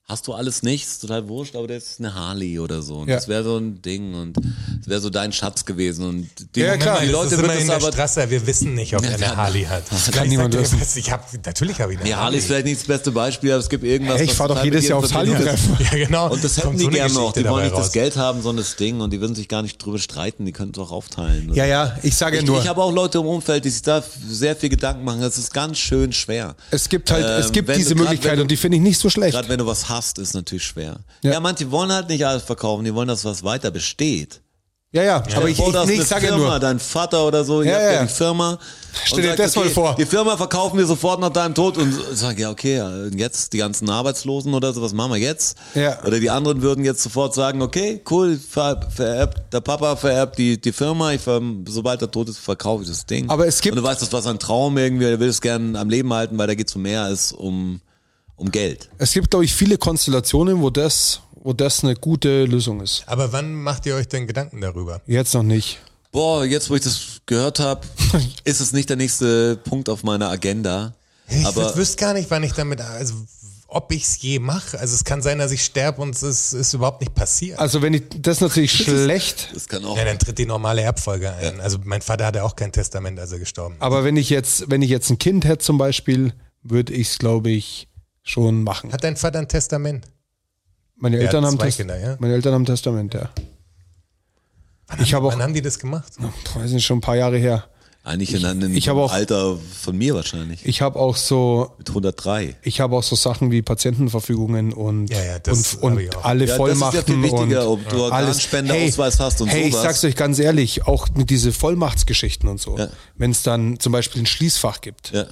hast du alles nicht, ist total wurscht, aber das ist eine Harley oder so. Ja. Das wäre so ein Ding und das wäre so dein Schatz gewesen und die, Ja, klar. die das Leute in es der aber Straße, wir wissen nicht, ob er eine Harley hat. Das kann niemand wissen. Ich hab, natürlich habe ich eine Nee, Harley ist vielleicht nicht das beste Beispiel, aber es gibt irgendwas. Hey, ich was fahr doch jedes Jahr aufs. Harley-Treffen. *laughs* Ja, genau. Und das hätten Kommt die so gerne noch. Die wollen nicht das raus. Geld haben, sondern das Ding und die würden sich gar nicht drüber streiten. Die könnten es auch aufteilen. Ja, ja, ich sage Ich, nur. ich habe auch Leute im Umfeld, die sich da sehr viel Gedanken machen. Das ist ganz schön schwer. Es gibt halt, es Ähm, gibt wenn diese Möglichkeit und die finde ich nicht so schlecht. Gerade wenn du was hast, ist natürlich schwer. Ja. Ja. manche wollen halt nicht alles verkaufen. Die wollen, dass was weiter besteht. Ja, ja, aber ich, Vor, ich, eine ich sage Firma, nur. dein Vater oder so, Ja, ja. ja die Firma. Stell dir das mal okay, vor. Die Firma verkaufen wir sofort nach deinem Tod und sagen, ja, okay, jetzt die ganzen Arbeitslosen oder so, was machen wir jetzt? Ja. Oder die anderen würden jetzt sofort sagen, okay, cool, ver, vererbt, der Papa vererbt die, die Firma, ich ver, sobald er tot ist, verkaufe ich das Ding. Aber es gibt- Und du weißt, das war sein Traum irgendwie, er will es gerne am Leben halten, weil da geht es um mehr als um, um Geld. Es gibt, glaube ich, viele Konstellationen, wo das, wo das eine gute Lösung ist. Aber wann macht ihr euch denn Gedanken darüber? Jetzt noch nicht. Boah, jetzt wo ich das gehört habe, *laughs* ist es nicht der nächste Punkt auf meiner Agenda. Ich Aber wüsste gar nicht, wann ich damit, also ob ich es je mache. Also es kann sein, dass ich sterbe und es ist, ist überhaupt nicht passiert. Also wenn ich das ist natürlich schlecht, das kann auch. ja, dann tritt die normale Erbfolge ein. Also mein Vater hatte auch kein Testament, als er gestorben ist. aber wenn ich jetzt, wenn ich jetzt ein Kind hätte zum Beispiel, würde ich es, glaube ich, schon machen. Hat dein Vater ein Testament? Meine Er Eltern haben Test- Kinder, ja? meine Eltern haben Testament, ja. Wann Ich haben, habe auch- wann haben die das gemacht? Puh, weiß nicht, schon ein paar Jahre her. Eigentlich in einem ich auch- Alter von mir wahrscheinlich. Ich habe auch so, Mit 103. ich habe auch so Sachen wie Patientenverfügungen und, Ja, ja, das und, ich und alle Ja, das ist ja Vollmachten viel wichtiger, und ob du Organspendeausweis hast und hey, sowas. ich sag's euch ganz ehrlich, auch mit diese Vollmachtsgeschichten und so. Ja. Wenn es dann zum Beispiel ein Schließfach gibt, Ja.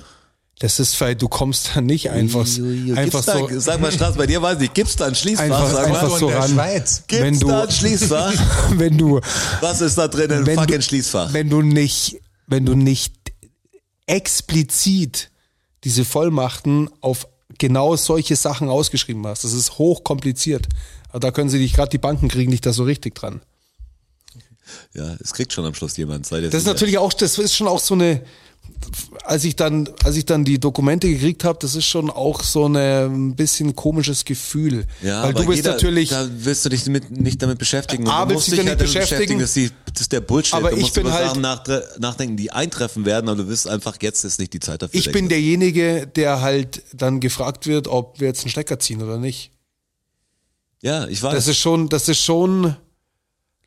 Das ist, weil du kommst da nicht einfach, Ui, ui, einfach gibt's so, Da, sag mal, Straß, bei dir weiß ich, gibt's da ein Schließfach? Einfach- sag einfach mal. So ran. Schweiz. Gibt's wenn du- da ein Schließfach? *laughs* wenn du, Was ist da drin? Ein wenn fucking du, Schließfach. wenn du nicht, wenn du nicht explizit diese Vollmachten auf genau solche Sachen ausgeschrieben hast. Das ist hochkompliziert. Aber da können sie dich, gerade die Banken kriegen dich da so richtig dran. Ja, es kriegt schon am Schluss jemand. Sei Das ist natürlich auch, das ist schon auch so eine, als ich dann, als ich dann die Dokumente gekriegt habe, das ist schon auch so eine, ein bisschen komisches Gefühl. Ja, Weil aber du bist jeder, natürlich, Da wirst du dich mit, nicht damit beschäftigen. Und A, du willst musst dich dich damit halt damit beschäftigen? Das ist, die, das ist der Bullshit. Aber du ich bin über halt- Sachen nach, nachdenken, die eintreffen werden, aber du wirst einfach, jetzt ist nicht die Zeit dafür. ich bin denke. derjenige, der halt dann gefragt wird, ob wir jetzt einen Stecker ziehen oder nicht. Ja, ich weiß. Das ist schon, das ist schon,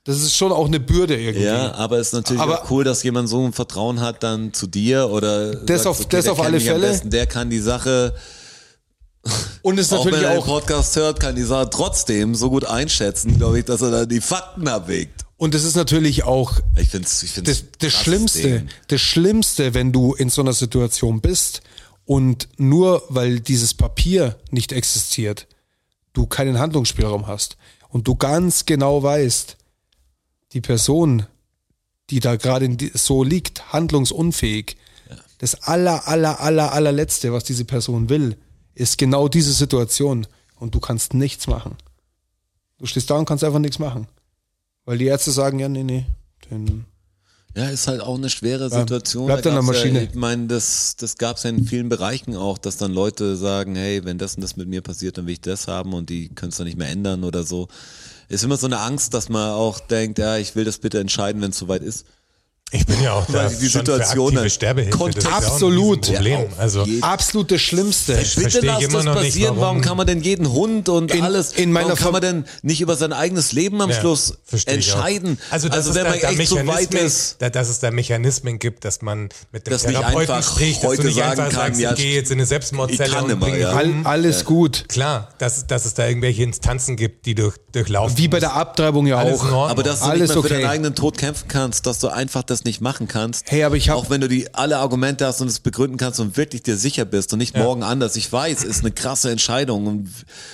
das ist schon auch eine Bürde irgendwie. ja, aber es ist natürlich Aber- auch cool, dass jemand so ein Vertrauen hat dann zu dir oder Das sagst, auf- das der auf alle Fälle. Besten, der kann die Sache, Und es ist *laughs* auch wenn natürlich er den auch, Podcast hört, kann die Sache trotzdem so gut einschätzen, glaube ich, dass er dann die Fakten abwägt. und es ist natürlich auch Ich finde es ich find's das, das Schlimmste, Ding. das Schlimmste, wenn du in so einer Situation bist und nur weil dieses Papier nicht existiert, du keinen Handlungsspielraum hast und du ganz genau weißt, die Person, die da gerade so liegt, handlungsunfähig, das aller, aller, aller, allerletzte, was diese Person will, ist genau diese Situation und du kannst nichts machen. Du stehst da und kannst einfach nichts machen. Weil die Ärzte sagen, ja, nee, nee, den Ja, ist halt auch eine schwere Situation. bleibt Da an der gab's Maschine. Ja, ich meine, das, das gab es ja in vielen Bereichen auch, dass dann Leute sagen, hey, wenn das und das mit mir passiert, dann will ich das haben und die können es dann nicht mehr ändern oder so. Ist immer so eine Angst, dass man auch denkt, ja, ich will das bitte entscheiden, wenn es soweit ist. Ich bin ja auch da die Situation für Sterbehilfe. Das ist ja Absolut. Ja, auf also absolut das Schlimmste. Ich Bitte verstehe lass das noch nicht, passieren. warum, warum- kann man denn jeden Hund und In- alles, in meiner warum kann man denn nicht über sein eigenes Leben am Ja, Schluss entscheiden? Also, dass es wenn da, man da echt so weit Mechanismen- ist. Da, dass es da Mechanismen gibt, dass man mit dem Therapeuten spricht, dass heute du nicht sagen einfach kann, sagst, ja, ich gehe jetzt in eine Selbstmordzelle und immer, bringe ja. All, alles gut. Klar, dass, dass es da irgendwelche Instanzen gibt, die durch, durchlaufen Wie bei der Abtreibung ja auch. Aber dass du Alles nicht mehr für deinen eigenen Tod kämpfen kannst, dass du einfach das nicht machen kannst. Hey, aber ich hab- Auch wenn du die alle Argumente hast und es begründen kannst und wirklich dir sicher bist und nicht morgen anders. Ich weiß, ist eine krasse Entscheidung und,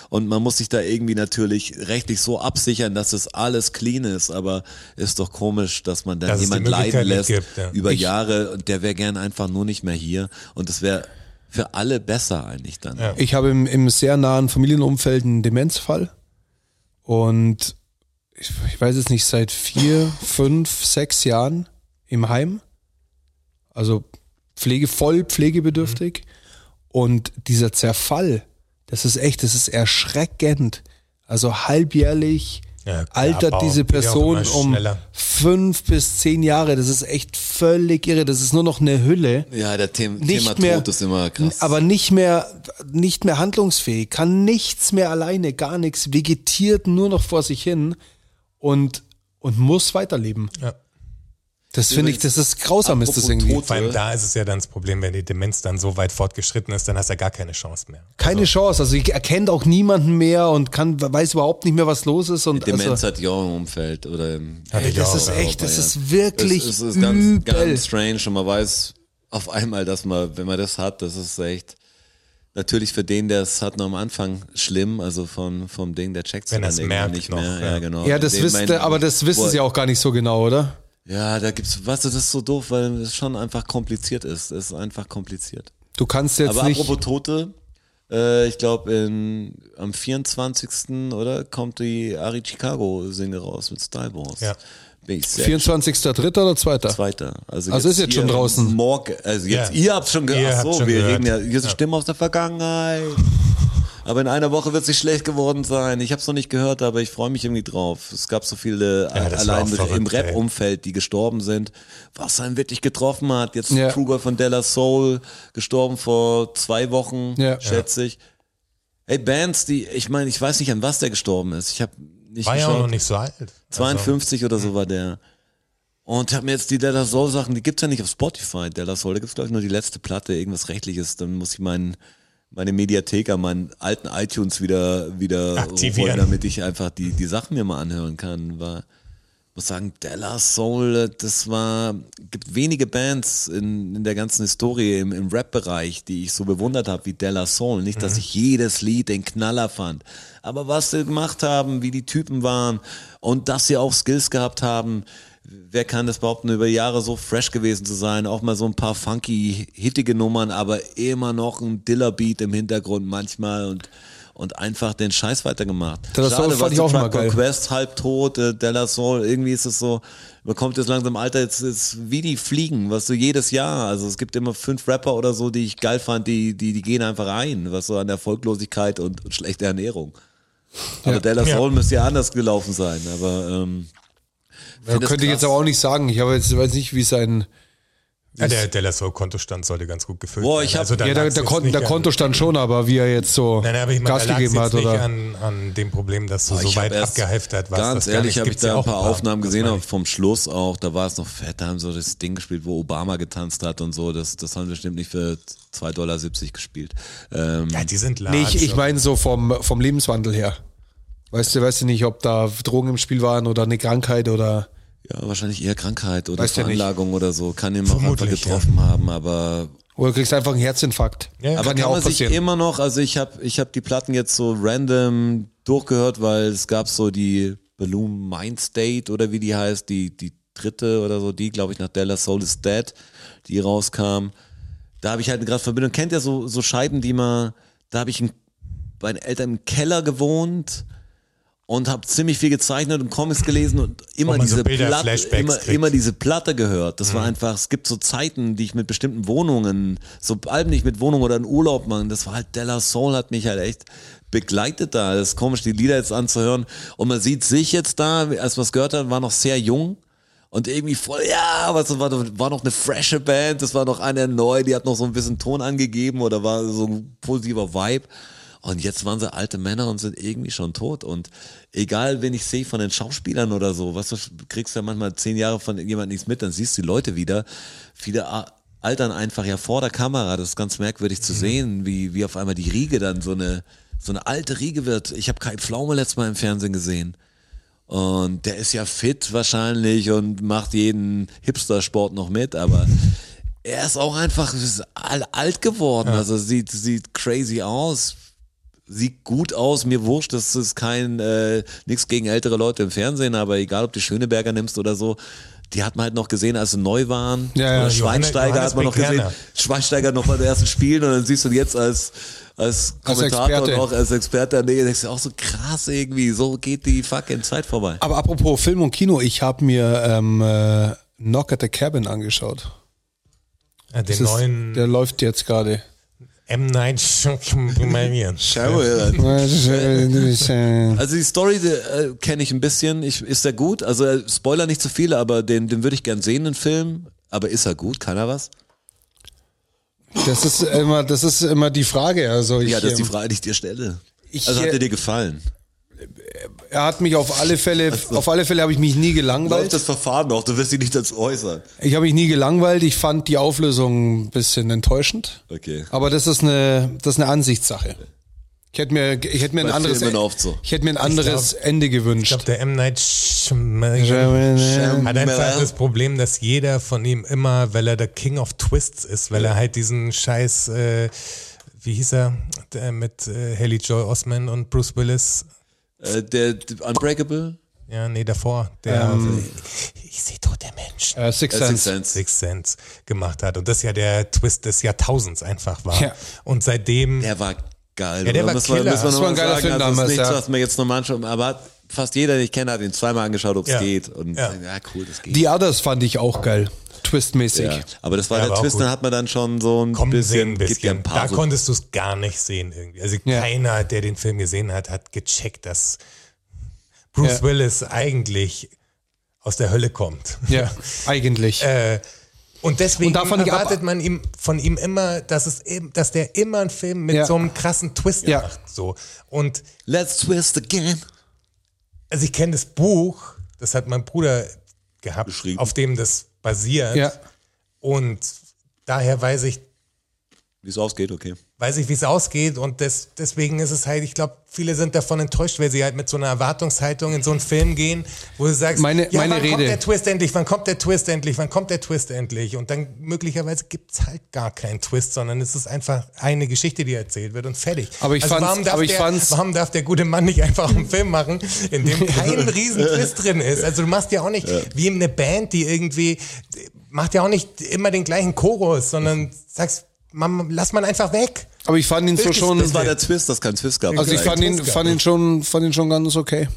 und man muss sich da irgendwie natürlich rechtlich so absichern, dass es alles clean ist. Aber ist doch komisch, dass man dann Dass jemand leiden lässt gibt, ja. über Jahre und der wäre gern einfach nur nicht mehr hier. Und es wäre für alle besser eigentlich dann. Ja. Ich habe im, im sehr nahen Familienumfeld einen Demenzfall und ich, ich weiß es nicht, seit vier, fünf, sechs Jahren im Heim. Also Pflege, voll pflegebedürftig. Und dieser Zerfall, das ist echt, das ist erschreckend. Also halbjährlich Ja, altert Abbau diese Person um fünf bis zehn Jahre. Das ist echt völlig irre. Das ist nur noch eine Hülle Ja, der Thema, nicht Thema mehr, Tod ist immer krass. aber nicht mehr, nicht mehr handlungsfähig, kann nichts mehr alleine, gar nichts, vegetiert nur noch vor sich hin und, und muss weiterleben. Ja. Das finde ich, das ist grausam, ist das irgendwie. Tod, Vor allem da ist es ja dann das Problem, wenn die Demenz dann so weit fortgeschritten ist, dann hast du ja gar keine Chance mehr. Keine Chance, also ich erkennt auch niemanden mehr und kann, weiß überhaupt nicht mehr, was los ist und Demenz also, hatte ich auch im Umfeld oder im ich das ist ja. echt, das Ja. ist wirklich Es, es ist ganz, übel. ganz strange und man weiß auf einmal, dass man, wenn man das hat, das ist echt natürlich für den, der es hat, noch am Anfang schlimm, also von, vom Ding, der checkt Wenn dann merkt nicht noch, mehr. ja. Ja, genau. ja, das wisst aber das wissen sie auch gar nicht so genau, oder? Ja, da gibt's, du, das ist so doof, weil es schon einfach kompliziert ist. Es ist einfach kompliziert. Du kannst jetzt Aber nicht. apropos Tote, äh, ich glaube, am 24. oder kommt die Ari Chicago Single raus mit Style Wars. Ja. Bin ich sehr 24.3. oder 2.? Zweiter. Also, Also ist jetzt schon draußen. Morgen, also jetzt, Ja. ihr habt schon gehört. Ach so, wir gehört. reden ja, hier sind Stimmen aus der Vergangenheit. *laughs* Aber in einer Woche wird es nicht schlecht geworden sein. Ich habe es noch nicht gehört, aber ich freue mich irgendwie drauf. Es gab so viele Ja, war allein im verrückt, ey. Rap-Umfeld, die gestorben sind, was einen wirklich getroffen hat. Jetzt Ja. Kruger von Della Soul, gestorben vor zwei Wochen, Ja. schätze ich. Hey, Bands, die, ich meine, ich weiß nicht, an was der gestorben ist. Ich habe nicht War ja auch noch nicht so alt. Also, 52 oder so war der. Und ich habe mir jetzt die Della Soul Sachen, die gibt's ja nicht auf Spotify, Della Soul, da gibt's glaube ich nur die letzte Platte, irgendwas rechtliches, dann muss ich meinen meine Mediathek an meinen alten iTunes wieder wieder Aktivieren. holen, damit ich einfach die die Sachen mir mal anhören kann, war muss sagen, Della Soul, das war, gibt wenige Bands in, in der ganzen Historie im, im Rap-Bereich, die ich so bewundert habe wie Della Soul. Nicht, dass ich jedes Lied den Knaller fand, aber was sie gemacht haben, wie die Typen waren und dass sie auch Skills gehabt haben, wer kann das behaupten, über Jahre so fresh gewesen zu sein, auch mal so ein paar funky, hittige Nummern, aber immer noch ein Diller-Beat im Hintergrund manchmal und und einfach den Scheiß weitergemacht. Della Soul fand was ich auch immer geil. Quest, halb tot, äh, Della Soul, irgendwie ist es so, man kommt jetzt langsam im Alter, jetzt ist wie die Fliegen, was so jedes Jahr, also es gibt immer fünf Rapper oder so, die ich geil fand, die, die, die gehen einfach rein, was so an Erfolglosigkeit und, und schlechter Ernährung. Aber Ja. Della Ja. Soul müsste ja anders gelaufen sein, aber ähm, Ja, könnte ich jetzt aber auch nicht sagen. Ich habe jetzt weiß nicht, wie sein. Ja, der, der Lasso Kontostand sollte ganz gut gefüllt Boah, ich hab- da Ja, der, der, Kon der an- Kontostand schon, aber wie er jetzt so Nein, nein, aber ich meine, Gas gegeben jetzt hat nicht oder. an, an dem Problem, dass du Oh, so weit abgeheftert warst. Ganz ehrlich, habe ich da ein auch paar Aufnahmen das gesehen, aber vom Schluss auch, da war es noch fett, da haben so das Ding gespielt, wo Obama getanzt hat und so, das, das haben wir bestimmt nicht für 2,70 Dollar gespielt. Ähm, Ja, die sind Nee, large. ich, ich meine so vom, vom Lebenswandel her. Weißt du, weißt du nicht, ob da Drogen im Spiel waren oder eine Krankheit oder. Ja, wahrscheinlich eher Krankheit oder Weißt ja. Veranlagung oder so, kann ihn auch einfach getroffen haben, aber Oder du kriegst einfach einen Herzinfarkt. Ja, Aber kann ja kann auch man sich passieren. immer noch, also ich habe ich hab die Platten jetzt so random durchgehört, weil es gab so die Balloon Mind State oder wie die heißt, die, die dritte oder so, die glaube ich nach Della Soul is Dead, die rauskam. Da habe ich halt gerade Verbindung. Kennt ihr so, so Scheiben, die man, da habe ich in, bei den Eltern im Keller gewohnt und habe ziemlich viel gezeichnet und Comics gelesen und immer man so diese Bilder, Platte, immer, immer diese Platte gehört. Das war einfach, es gibt so Zeiten, die ich mit bestimmten Wohnungen, so Alben, die ich mit Wohnungen oder in Urlaub machen, das war halt Della Soul hat mich halt echt begleitet da. Das ist komisch, die Lieder jetzt anzuhören und man sieht sich jetzt da, als man es gehört hat, war noch sehr jung. Und irgendwie voll, ja, was war, war noch eine frische Band, das war noch eine neu, die hat noch so ein bisschen Ton angegeben oder war so ein positiver Vibe. Und jetzt waren sie alte Männer und sind irgendwie schon tot. Und egal, wen ich sehe von den Schauspielern oder so, was du kriegst ja manchmal zehn Jahre von jemandem nichts mit, dann siehst du die Leute wieder. Viele altern einfach ja vor der Kamera. Das ist ganz merkwürdig zu sehen, wie, wie auf einmal die Riege dann so eine, so eine alte Riege wird. Ich habe Kai Pflaume letztes Mal im Fernsehen gesehen. Und der ist ja fit wahrscheinlich und macht jeden Hipster-Sport noch mit, aber er ist auch einfach ist alt geworden. Also sieht, sieht crazy aus, sieht gut aus. Mir wurscht, das ist kein, äh, nichts gegen ältere Leute im Fernsehen, aber egal, ob du Schöneberger nimmst oder so, die hat man halt noch gesehen, als sie neu waren. Ja, ja. Oder Johannes- Schweinsteiger Johannes hat man noch gesehen. Schweinsteiger noch bei den ersten Spielen und dann siehst du ihn jetzt als, als Als Kommentator Experte. und auch als Experte, nee, denkst du auch so krass irgendwie, so geht die fucking Zeit vorbei. Aber apropos Film und Kino, ich habe mir ähm, äh, Knock at the Cabin angeschaut. Ja, Das den ist, neuen der läuft jetzt gerade. M. Night Shyamalan. *laughs* Also *laughs* Also die Story äh, kenne ich ein bisschen. Ich, ist er gut? Also äh, Spoiler nicht zu viel, aber den, den würde ich gern sehen, den Film. Aber ist er gut? Kann er was? Das ist immer, das ist immer die Frage. Also ich, Ja, das ist die ähm, Frage, die ich dir stelle. Ich, Also hat äh, er dir gefallen? Er hat mich auf alle Fälle, auf alle Fälle habe ich mich nie Läuft gelangweilt. das Verfahren noch? Du wirst dich nicht dazu äußern. Ich habe mich nie gelangweilt. Ich fand die Auflösung ein bisschen enttäuschend. Okay. Aber das ist eine, das ist eine Ansichtssache. Ich hätte mir, ich hätte mir ein anderes, so. ich hätte mir ein anderes Ende Ich gewünscht. glaube, der M. Night Shyamalan hat einfach das Problem, dass jeder von ihm immer, weil er der King of Twists ist, weil er halt diesen Scheiß, äh, wie hieß er, der mit äh, Haley Joy Osman und Bruce Willis, Äh, der, der Unbreakable? ja, nee, davor, der Ähm, Ich sehe tote Menschen. Äh, Six Äh, Sixth Sense. Sense. Six Sense gemacht hat und das ja der Twist des Jahrtausends einfach war. Ja. Und seitdem Der war geil. Ja, der war Muss man- Killer. muss man Das war ein geiler sagen. Film also das damals, ist nichts, ja. was man jetzt nochmal anschaut. Aber fast jeder, den ich kenne, hat ihn zweimal angeschaut, ob es Ja. geht. Und Ja. ja. cool, das geht. Die Others fand ich auch geil. Twistmäßig. ja. Aber das war Ja, der Twist, dann hat man dann schon so ein kommen bisschen, sehen ein bisschen. ein paar Da so konntest du es gar nicht sehen irgendwie. Also Ja. keiner, der den Film gesehen hat, hat gecheckt, dass Bruce Ja. Willis eigentlich aus der Hölle kommt. Ja, eigentlich. *laughs* Äh, und deswegen Und erwartet man ihm, von ihm immer, dass, es, eben- dass der immer einen Film mit Ja. so einem krassen Twist Ja. macht. So. Und Let's twist again. also ich kenne das Buch, das hat mein Bruder gehabt, auf dem das basiert. ja. Und daher weiß ich, Wie es ausgeht, okay. weiß ich, wie es ausgeht und des, deswegen ist es halt, ich glaube, viele sind davon enttäuscht, weil sie halt mit so einer Erwartungshaltung in so einen Film gehen, wo du sagst, Meine- ja, meine wann kommt Rede. der Twist endlich, wann kommt der Twist endlich, wann kommt der Twist endlich und dann möglicherweise gibt's halt gar keinen Twist, sondern es ist einfach eine Geschichte, die erzählt wird und fertig. Also Aber ich fand's- warum darf, aber ich der, fand's- warum darf der gute Mann nicht einfach einen Film machen, in dem kein *laughs* riesen Twist drin ist? Also du machst ja auch nicht, wie eine Band, die irgendwie, macht ja auch nicht immer den gleichen Chorus, sondern sagst, man, lass man einfach weg. Aber ich fand ihn so schon. Das war der Twist, dass kein Twist gab. Also ich fand ihn, fand ihn schon, fand ihn schon ganz okay.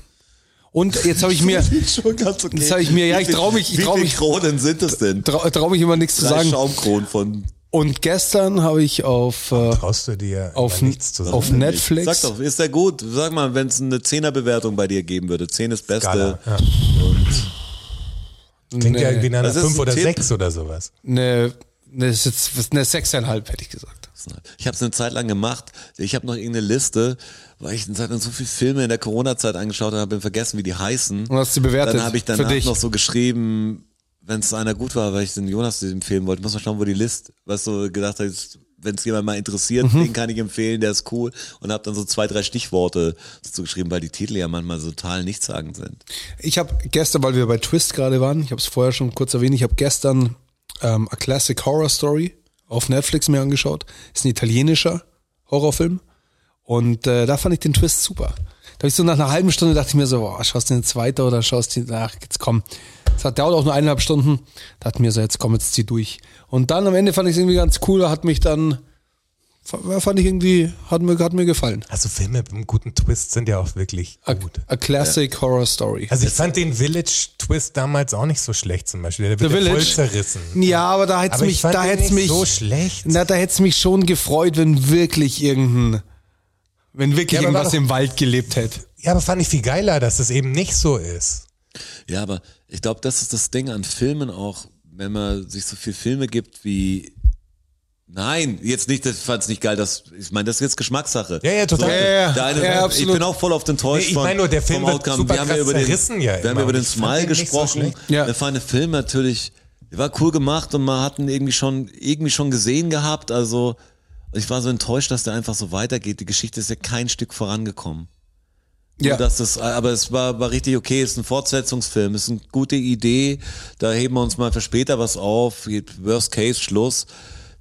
Und jetzt habe ich mir, schon ganz okay. Jetzt sag ich mir, ja, ich Wie viel- trau mich- ich Wie trau viele mich- Kronen sind es denn? trau, trau mich immer nichts zu sagen. Schaumkronen von. Und gestern habe ich auf, äh, Traust du dir auf, nichts zu sagen? auf Netflix. Sag doch, ist der gut? Sag mal, wenn es eine Zehnerbewertung bei dir geben würde. Zehn ist beste. Skala, ja. Und Klingt ja Nee. irgendwie nach einer Das ist 5 ein oder Tipp. 6 oder sowas. eine, eine, ist jetzt- eine sechseinhalb, hätte ich gesagt. ich habe es eine Zeit lang gemacht. Ich habe noch irgendeine Liste, weil ich eine Zeit lang so viele Filme in der Corona-Zeit angeschaut habe, habe vergessen, wie die heißen. Und hast sie bewertet Dann habe ich danach dich. noch so geschrieben, wenn es einer gut war, weil ich den Jonas empfehlen wollte, muss man schauen, wo die List, was so gedacht hat, wenn es jemand mal interessiert, Mhm. den kann ich empfehlen, der ist cool. Und habe dann so zwei, drei Stichworte dazu geschrieben, weil die Titel ja manchmal so total nichtssagend sind. Ich habe gestern, weil wir bei Twist gerade waren, ich habe es vorher schon kurz erwähnt, ich habe gestern ähm, A Classic Horror Story auf Netflix mir angeschaut. Ist ein italienischer Horrorfilm. Und äh, da fand ich den Twist super. Da habe ich so nach einer halben Stunde dachte ich mir so, boah, schaust du den zweiten oder schaust du, ach, jetzt komm. Das hat dauert auch nur eineinhalb Stunden. Da dachte mir so, jetzt komm, jetzt zieh durch. Und dann am Ende fand ich es irgendwie ganz cool, hat mich dann, fand ich irgendwie, hat mir, hat mir gefallen. Also Filme mit einem guten Twist sind ja auch wirklich A, gut. a Classic Horror Story. Also ich fand den Village-Twist damals auch nicht so schlecht zum Beispiel. Der wird The ja voll Village. zerrissen. Ja, aber da hätte ich mich, da hätte nicht mich so schlecht. Na, da hätte es mich schon gefreut, wenn wirklich irgendein, wenn wirklich Ja, irgendwas doch- im Wald gelebt hätte. Ja, aber fand ich viel geiler, dass es eben nicht so ist. Ja, aber ich glaube, das ist das Ding an Filmen auch, wenn man sich so viel Filme gibt wie Nein, jetzt nicht, ich fand's nicht geil, das, ich meine, das ist jetzt Geschmackssache. Ja, ja, total. So, Ja, ja, der eine, ja, ich absolut. bin auch voll auf den Täusch Nee, ich meine nur, der Film wird Outcome. super wir haben ja über den, zerrissen ja Wir haben immer. ja über den Ich fand Smile so gesprochen. schlecht. Ja. Der feine Film natürlich, der war cool gemacht und man hat ihn irgendwie schon, irgendwie schon gesehen gehabt, also, ich war so enttäuscht, dass der einfach so weitergeht. Die Geschichte ist ja kein Stück vorangekommen. Ja. Ja. Dass es, aber es war, war richtig okay, es ist ein Fortsetzungsfilm, es ist eine gute Idee, da heben wir uns mal für später was auf, Worst Case, Schluss.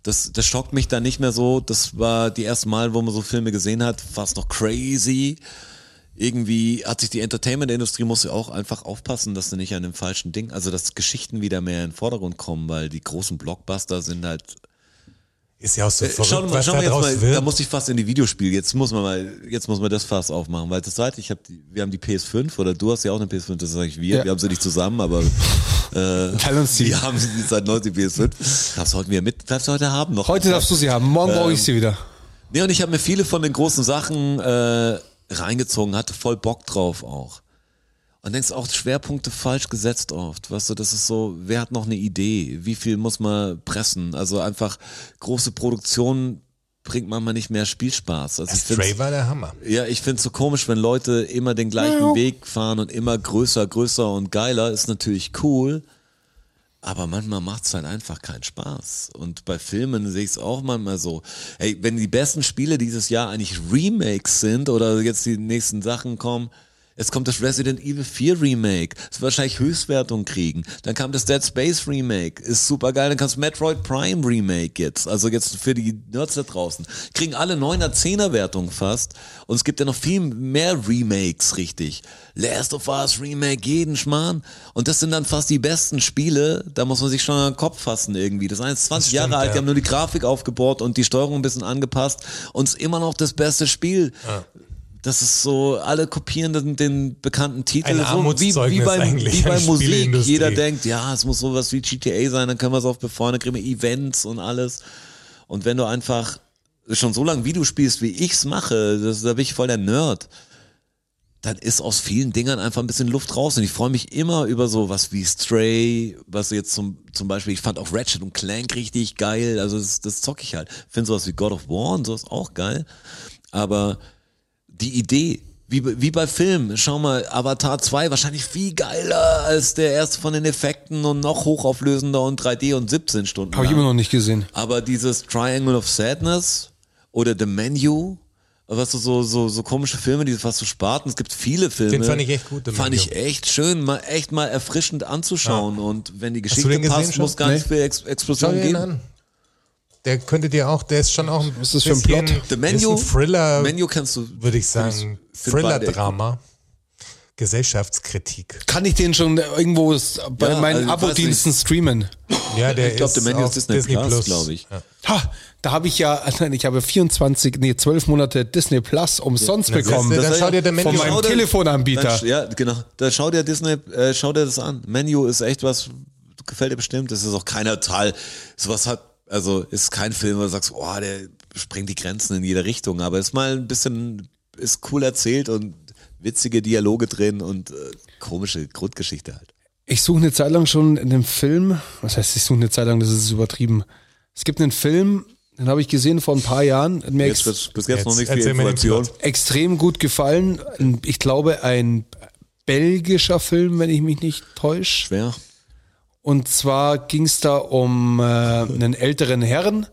Das, das schockt mich dann nicht mehr so. Das war die erste Mal, wo man so Filme gesehen hat, war es noch crazy. Irgendwie hat sich die Entertainment-Industrie muss ja auch einfach aufpassen, dass sie nicht an dem falschen Ding, also dass Geschichten wieder mehr in den Vordergrund kommen, weil die großen Blockbuster sind halt Ist ja auch so verrückt, Schauen wir, was schauen da wir jetzt draus mal, wird. da muss ich fast in die Videospiele. Jetzt muss man mal, jetzt muss man das Fass aufmachen, weil das zweite, ich habe, wir haben die PS5 oder du hast ja auch eine PS5, das sage ich wir. Ja. Wir haben sie nicht zusammen, aber *laughs* Teilen uns die. wir haben sie seit 90 PS5. Darfst du heute wieder mit, darfst du heute haben noch. Heute darfst du sie haben, morgen brauche Ähm, ich sie wieder. Nee, und ich habe mir viele von den großen Sachen äh, reingezogen, hatte voll Bock drauf auch. Und denkst auch Schwerpunkte falsch gesetzt oft. Weißt du, das ist so, wer hat noch eine Idee? Wie viel muss man pressen? Also einfach große Produktion bringt manchmal nicht mehr Spielspaß. Also ich Stray war der Hammer. ja, ich find's so komisch, wenn Leute immer den gleichen Weg fahren und immer größer, größer und geiler, ist natürlich cool. Aber manchmal macht's halt einfach keinen Spaß. Und bei Filmen sehe ich es auch manchmal so. Hey, wenn die besten Spiele dieses Jahr eigentlich Remakes sind oder jetzt die nächsten Sachen kommen, es kommt das Resident Evil 4 Remake, es wird wahrscheinlich Höchstwertung kriegen. Dann kam das Dead Space Remake, ist super geil. Dann kannst du Metroid Prime Remake jetzt, also jetzt für die Nerds da draußen. Kriegen alle 9er, 10er Wertungen fast. Und es gibt ja noch viel mehr Remakes, richtig. Last of Us Remake, jeden Schmarrn. Und das sind dann fast die besten Spiele. Da muss man sich schon an den Kopf fassen irgendwie. Das eine ist 20 stimmt, Jahre alt, ja. die haben nur die Grafik aufgebohrt und die Steuerung ein bisschen angepasst. Und es ist immer noch das beste Spiel. Das ist so, alle kopieren den, den bekannten Titel. Ein so wie, wie, bei, wie bei Musik. Jeder denkt, ja, es muss sowas wie GTA sein, dann können wir es auch befeuern, dann kriegen wir Events und alles. Und wenn du einfach schon so lange Video spielst, wie ich's mache, das, da bin ich voll der Nerd, dann ist aus vielen Dingern einfach ein bisschen Luft raus. Und ich freue mich immer über so was wie Stray, was jetzt zum, zum Beispiel, ich fand auch Ratchet und Clank richtig geil. Also das, das zocke ich halt. Finde sowas wie God of War und sowas auch geil. Aber die Idee, wie, bei- wie bei Filmen. Schau mal, Avatar 2 wahrscheinlich viel geiler als der erste von den Effekten und noch hochauflösender und 3D und 17 Stunden. Habe ich immer noch nicht gesehen. Aber dieses Triangle of Sadness oder The Menu, was so, so, so, so komische Filme, die fast so Sparten, es gibt viele Filme. Den fand ich echt gut, The Fand Menu. ich echt schön, mal echt mal erfrischend anzuschauen. Und wenn die Geschichte passt, muss gar nicht Nee. viel Ex Schau Explosion geben. an. Der könnte dir auch, der ist schon auch ein Was ist das für ein bisschen- Plot? The Menu, ist ein Thriller, Menu kennst du. würde ich sagen. Thriller-Drama. Gesellschaftskritik. Kann ich den schon irgendwo bei Ja, meinen also Abo-Diensten streamen? Ja, der Ich glaube, ist The Menu auf ist Disney, Plus, glaube ich. Ja. Ha, da habe ich ja, *laughs* nein, ich habe 24, nee, 12 Monate Disney Plus umsonst Na, bekommen. siehste, dann Das- schau dir The Menu von meinem Schau Telefonanbieter. Dann, ja, genau. Da schau dir Disney, äh, schau dir das an. Menu ist echt was, gefällt dir bestimmt. Das ist auch keiner Teil. Sowas hat, also ist kein Film, wo du sagst, oh, der sprengt die Grenzen in jede Richtung. Aber ist mal ein bisschen, ist cool erzählt und witzige Dialoge drin und äh, komische Grundgeschichte halt. Ich suche eine Zeit lang schon einen Film, was heißt, ich suche eine Zeit lang, das ist übertrieben. Es gibt einen Film, den habe ich gesehen vor ein paar Jahren, hat mir Jetzt ex wird bis jetzt, Jetzt noch nicht viel Information. Extrem gut gefallen. Ich glaube, ein belgischer Film, wenn ich mich nicht täusche. Schwer. Und zwar ging es da um äh, einen älteren Herrn,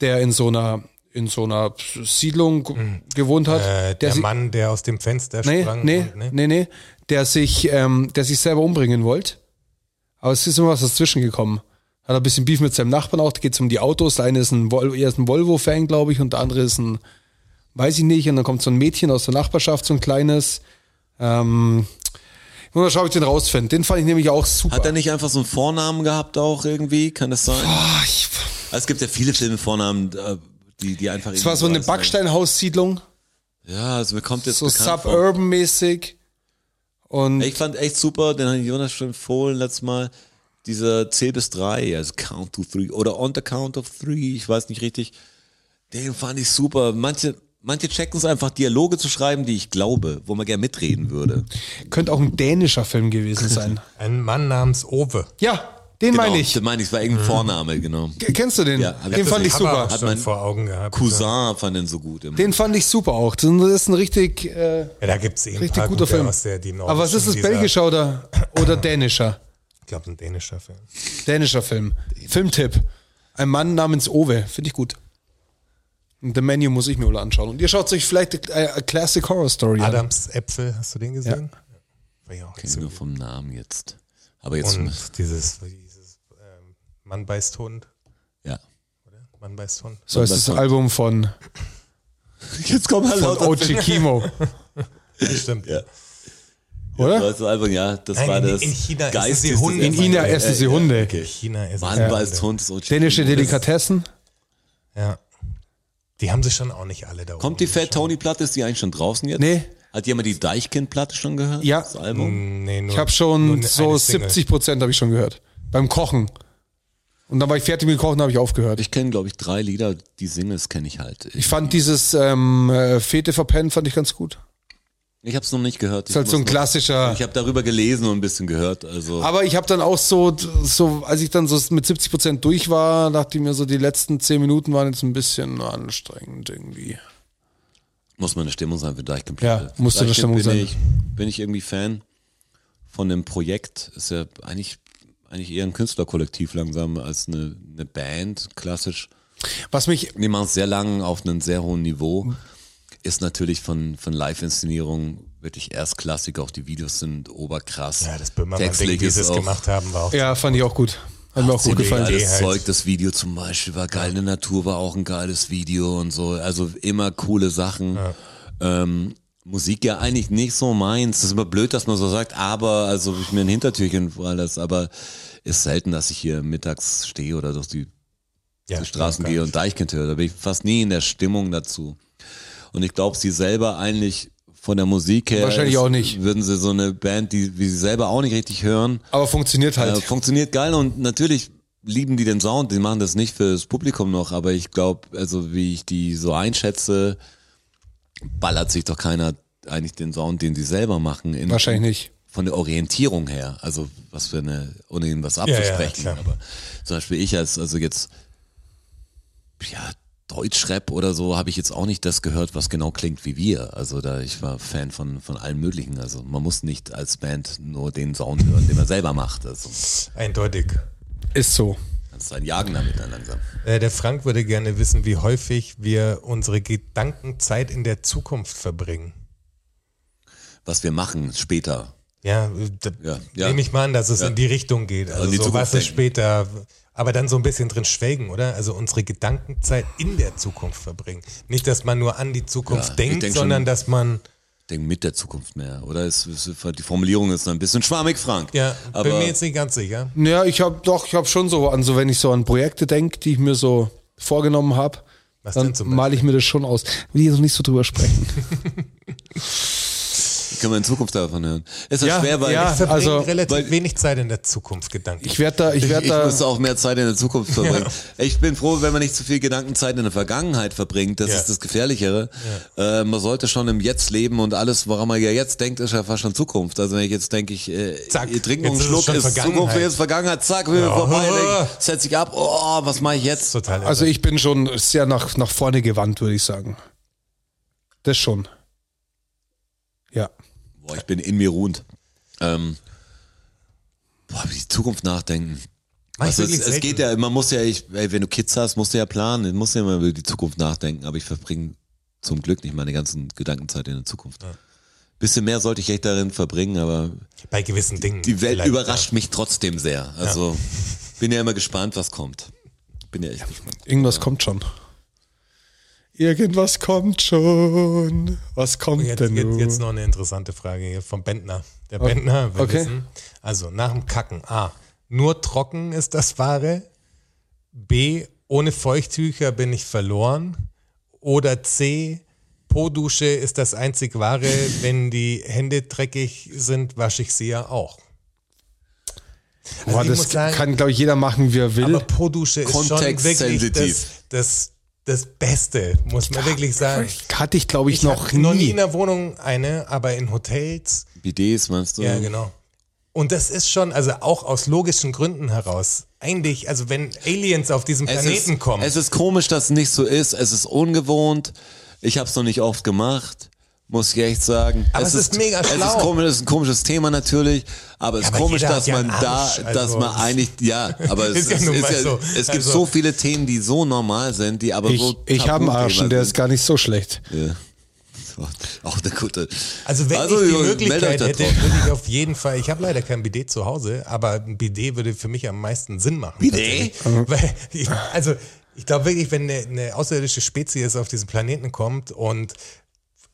der in so einer in so einer Siedlung g- gewohnt hat. Äh, der si- Mann, der aus dem Fenster nee, sprang. nee, und, ne? nee, nee, der sich, ähm, der sich selber umbringen wollte. Aber es ist immer was dazwischen gekommen. Hat ein bisschen Beef mit seinem Nachbarn auch, da geht es um die Autos. Der eine ist ein, Vol er ist ein Volvo-Fan, glaube ich, und der andere ist ein, weiß ich nicht, und dann kommt so ein Mädchen aus der Nachbarschaft, so ein kleines. Ähm, und dann schaue ich den rausfinden. Den fand ich nämlich auch super. Hat er nicht einfach so einen Vornamen gehabt auch irgendwie? Kann das sein? Ah, ich, Also es gibt ja viele Filme Vornamen, äh, die, die einfach es war so eine irgendwie- Backsteinhaussiedlung, Ja, also mir kommt jetzt so suburban-mäßig. Und Ich fand echt super, den hat Jonas schon empfohlen letztes Mal. Dieser Zähl bis drei, also Count to Three oder On the Count of Three, ich weiß nicht richtig. Den fand ich super. Manche, manche checken es einfach, Dialoge zu schreiben, die ich glaube, wo man gerne mitreden würde. könnte auch ein dänischer Film gewesen sein. *laughs* Ein Mann namens Ove. ja, den meine ich. Den meine ich, es war irgendein Vorname, genau. Kennst du den? Ja, den fand ich super. Hat mein vor Augen gehabt. Cousin fand den so gut. Immer. Den fand ich super auch. Das ist ein richtig, äh, Ja, da gibt es eh ein richtig guter gute Film. aus der, die Aber was ist das, belgischer oder, oder dänischer? Ich glaube, ein dänischer Film. Dänischer Film. Filmtipp. Ein Mann namens Ove. Finde ich gut. The Menu muss ich mir wohl anschauen. Und ihr schaut euch vielleicht äh, a Classic Horror Story an. Adams Äpfel, hast du den gesehen? War ja Kenn ich so nur vom Namen jetzt. Aber jetzt, Und dieses, dieses ähm, Mann beißt Hund, ja. oder? Mann beißt Hund. So ist das Album von, *laughs* Jetzt kommen halt von OG Kimo. *laughs* Stimmt. Ja. Oder? Das Album, ja, das Nein, war in- das. in China essen sie Hunde. In China essen sie Hunde. Okay. China ist Mann, beißt Hund Dänische. Delikatessen. Ja. Die haben sie schon auch nicht alle da Kommt die Fat. Tony Platte, ist die eigentlich schon draußen jetzt? Nee. Hat jemand die Deichkind Platte schon gehört? Ja. Das Album? Nee, nur, Ich habe schon so Single. 70 Prozent habe ich schon gehört. Beim Kochen. Und dann war ich fertig mit Kochen, habe ich aufgehört. Ich, kenne, glaube ich, drei Lieder, die Singles kenne ich halt. Ich, ich fand dieses ähm, äh, Fete verpennen fand ich ganz gut. Ich habe es noch nicht gehört. Ist halt so ein klassischer. Ich habe darüber gelesen und ein bisschen gehört. Also Aber ich habe dann auch so, so, als ich dann so mit 70 Prozent durch war, dachte ich mir so, die letzten 10 Minuten waren jetzt ein bisschen anstrengend irgendwie. muss meine Stimmung sein für Deichkind Ja, Platte. musste eine Deichkind Stimmung bin sein. Ich, bin ich irgendwie Fan von dem Projekt. Ist ja eigentlich, eigentlich eher ein Künstlerkollektiv langsam als eine, eine Band, klassisch. Was mich, Die machen es sehr lang auf einem sehr hohen Niveau. Ist natürlich von, von Live-Inszenierungen wirklich erstklassig. Auch die Videos sind oberkrass. Ja, das Böhmermann-Ding, wie ist sie es gemacht haben, war auch ja, fand ich auch gut. Hat mir auch gut gefallen. Geiles halt. Zeug, das Video zum Beispiel war geil. In der Natur war auch ein geiles Video und so. Also immer coole Sachen. Ähm, Musik ja eigentlich nicht so meins. Das ist immer blöd, dass man so sagt, aber, also ich mir ein Hintertürchen alles, aber ist selten, dass ich hier mittags stehe oder durch die, ja, die Straßen gehe und Deichkind höre. Da bin ich fast nie in der Stimmung dazu. Und ich glaube, sie selber eigentlich von der Musik her Wahrscheinlich auch nicht. würden sie so eine Band, die wie sie selber auch nicht richtig hören, Aber funktioniert halt. äh, funktioniert geil und natürlich lieben die den Sound, die machen das nicht fürs Publikum noch, aber ich glaube, also wie ich die so einschätze, ballert sich doch keiner eigentlich den Sound, den sie selber machen. In, Wahrscheinlich nicht. Von der Orientierung her, also was für eine, ohne ihnen was ja, abzusprechen, klar. aber zum Beispiel ich als, also jetzt, ja, Deutschrap oder so habe ich jetzt auch nicht das gehört, was genau klingt wie wir. Also da ich war Fan von von allen möglichen. Also man muss nicht als Band nur den Sound hören, den man selber macht. Also Eindeutig. Ist so. kannst du einen jagen damit dann langsam. Äh, der Frank würde gerne wissen, wie häufig wir unsere Gedankenzeit in der Zukunft verbringen. Was wir machen später. Ja, da Ja, ja. nehme ich mal an, dass es Ja. in die Richtung geht. Also die so was ist denken. später, aber dann so ein bisschen drin schwelgen, oder? Also unsere Gedankenzeit in der Zukunft verbringen. Nicht, dass man nur an die Zukunft Ja, denkt, denk sondern schon- dass man, Denk mit der Zukunft mehr, oder? Ist, ist, die Formulierung ist noch ein bisschen schwammig, Frank. ja, aber bin mir jetzt nicht ganz sicher. Ja, ich habe doch, ich habe schon so an, so wenn ich so an Projekte denke, die ich mir so vorgenommen habe, dann male ich mir das schon aus. Will ich jetzt noch nicht so drüber sprechen. *laughs* können wir in Zukunft davon hören. Ist das Ja, schwer, weil ja. Ich verbringe also, relativ weil- wenig Zeit in der Zukunft gedanklich. Ich werde da, ich ich, werde ich da, muss auch mehr Zeit in der Zukunft verbringen. *laughs* Ich bin froh, wenn man nicht zu viel Gedankenzeit in der Vergangenheit verbringt. Das Ja. ist das Gefährlichere. Äh, man sollte schon im Jetzt leben und alles, woran man ja jetzt denkt, ist ja fast schon Zukunft. Also wenn ich jetzt denke, ich, äh, Zack, ihr trinkt einen ist Schluck, ist Vergangenheit. Zukunft, jetzt Vergangenheit, zack, wieder Ja. vorbei, setz ich ab, oh, was mache ich jetzt? Total also ich bin schon sehr nach, nach vorne gewandt, würde ich sagen. Das schon. Ja. Boah, ich bin in mir ruhend. Ähm, boah, über die Zukunft nachdenken. Also es, es geht ja, man muss ja, ich, ey, wenn du Kids hast, musst du ja planen, du musst ja immer über die Zukunft nachdenken, aber ich verbringe zum Glück nicht meine ganzen Gedankenzeit in der Zukunft. Bisschen mehr sollte ich echt darin verbringen, aber Bei gewissen Dingen. die Welt überrascht mich trotzdem sehr. Also bin ja immer gespannt, was kommt. Bin ja echt gespannt. Irgendwas kommt schon. Irgendwas kommt schon. Was kommt Jetzt, denn jetzt, jetzt noch eine interessante Frage hier vom Bentner. Der Bentner will okay. wissen, also nach dem Kacken, A, nur trocken ist das Wahre, B, ohne Feuchttücher bin ich verloren oder C, Po-Dusche ist das einzig Wahre, wenn die Hände dreckig sind, wasche ich sie ja auch. Also Boah, das sagen, kann, glaube ich, jeder machen, wie er will. aber Po-Dusche ist schon wirklich das, das, das Beste, muss man wirklich sagen. Hatte ich, glaube ich, Ich noch hatte noch nie nie. in der Wohnung eine, aber in Hotels Bidets meinst du? Ja, genau. Und das ist schon, also auch aus logischen Gründen heraus, eigentlich, also wenn Aliens auf diesem Es Planeten ist, kommen, Es ist komisch, dass es nicht so ist. Es ist ungewohnt. Ich habe es noch nicht oft gemacht, muss ich echt sagen. Aber es ist mega Es ist, schlau. komisch, es ist ein komisches Thema natürlich, aber es ist aber komisch, dass ja man einen da, Arsch, dass also- man eigentlich, ja, aber *laughs* es, Ist ja es, ist ja, so. es gibt Also- so viele Themen, die so normal sind, die aber Ich, so ich habe einen Arsch und der ist gar nicht so schlecht. Ja. *laughs* Auch eine gute. also wenn Also, ich die Junge, Möglichkeit hätte, würde ich auf jeden Fall, ich habe leider kein Bidet zu Hause, aber ein Bidet würde für mich am meisten Sinn machen. Bidet? tatsächlich. Weil, ich, also ich glaube wirklich, wenn eine, eine außerirdische Spezies auf diesen Planeten kommt und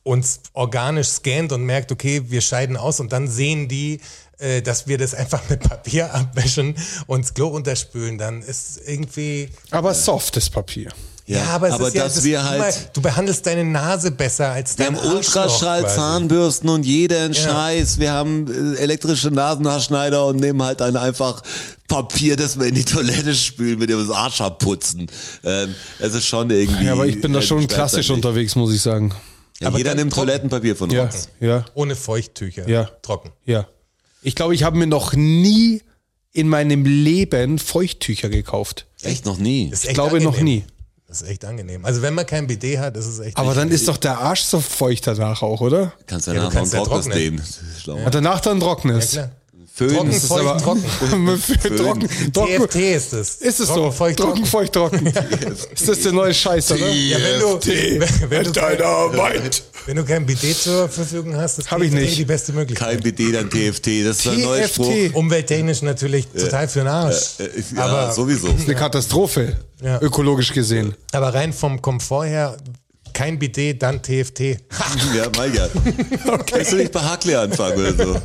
uns organisch scannt und merkt, okay, wir scheiden aus und dann sehen die, äh, dass wir das einfach mit Papier *laughs* abwäschen und das Klo unterspülen, dann ist irgendwie Aber softes Papier. Ja, aber, es aber ist ja, dass das wir ist halt- immer, du behandelt deine Nase besser als Wir dein haben Ultraschall, Arschloch quasi. Zahnbürsten und jeder einen Ja. Scheiß. Wir haben äh, elektrische Nasenhaarschneider und nehmen halt dann einfach Papier, das wir in die Toilette spülen, mit dem wir das Arsch abputzen. Ähm, es ist schon irgendwie. Ja, aber ich bin da äh, schon klassisch unterwegs, muss ich sagen. Ja, Aber jeder nimmt trocken. Toilettenpapier von Ja, uns. ja, Ohne Feuchttücher. Ja. Trocken. ja. Ich glaube, ich habe mir noch nie in meinem Leben Feuchttücher gekauft. Echt noch nie. Ist Ich echt glaube noch angenehm. nie. Das ist echt angenehm. Also wenn man kein BD hat, ist es echt. Aber dann ist doch der Arsch so feucht danach auch, oder? Kannst Ja, danach du kannst noch ja ein trockenes trocknen. nehmen. Und danach dann ja, trockenes. klar. Föhn Trocken, ist feucht, aber- trocken. *laughs* Für trocken, trocken, TFT ist es. ist es trocken, so? Feucht, trocken, feucht, trocken. *laughs* ist das der neue Scheiß, oder? Ja, wenn du, wenn, wenn, du kein, Dynamite. wenn du kein BD zur Verfügung hast, ist Hab ich nicht. die beste Möglichkeit. Kein BD, dann TFT. Das ist ein neuer TFT. Spruch. Umwelttechnisch natürlich total für den Arsch. Äh, ja, aber, sowieso. Das ist eine Katastrophe, Ja. ökologisch gesehen. aber rein vom Komfort her, kein BD, dann TFT. Ja, mein ja. *laughs* Willst du nicht bei Huckley anfangen oder so?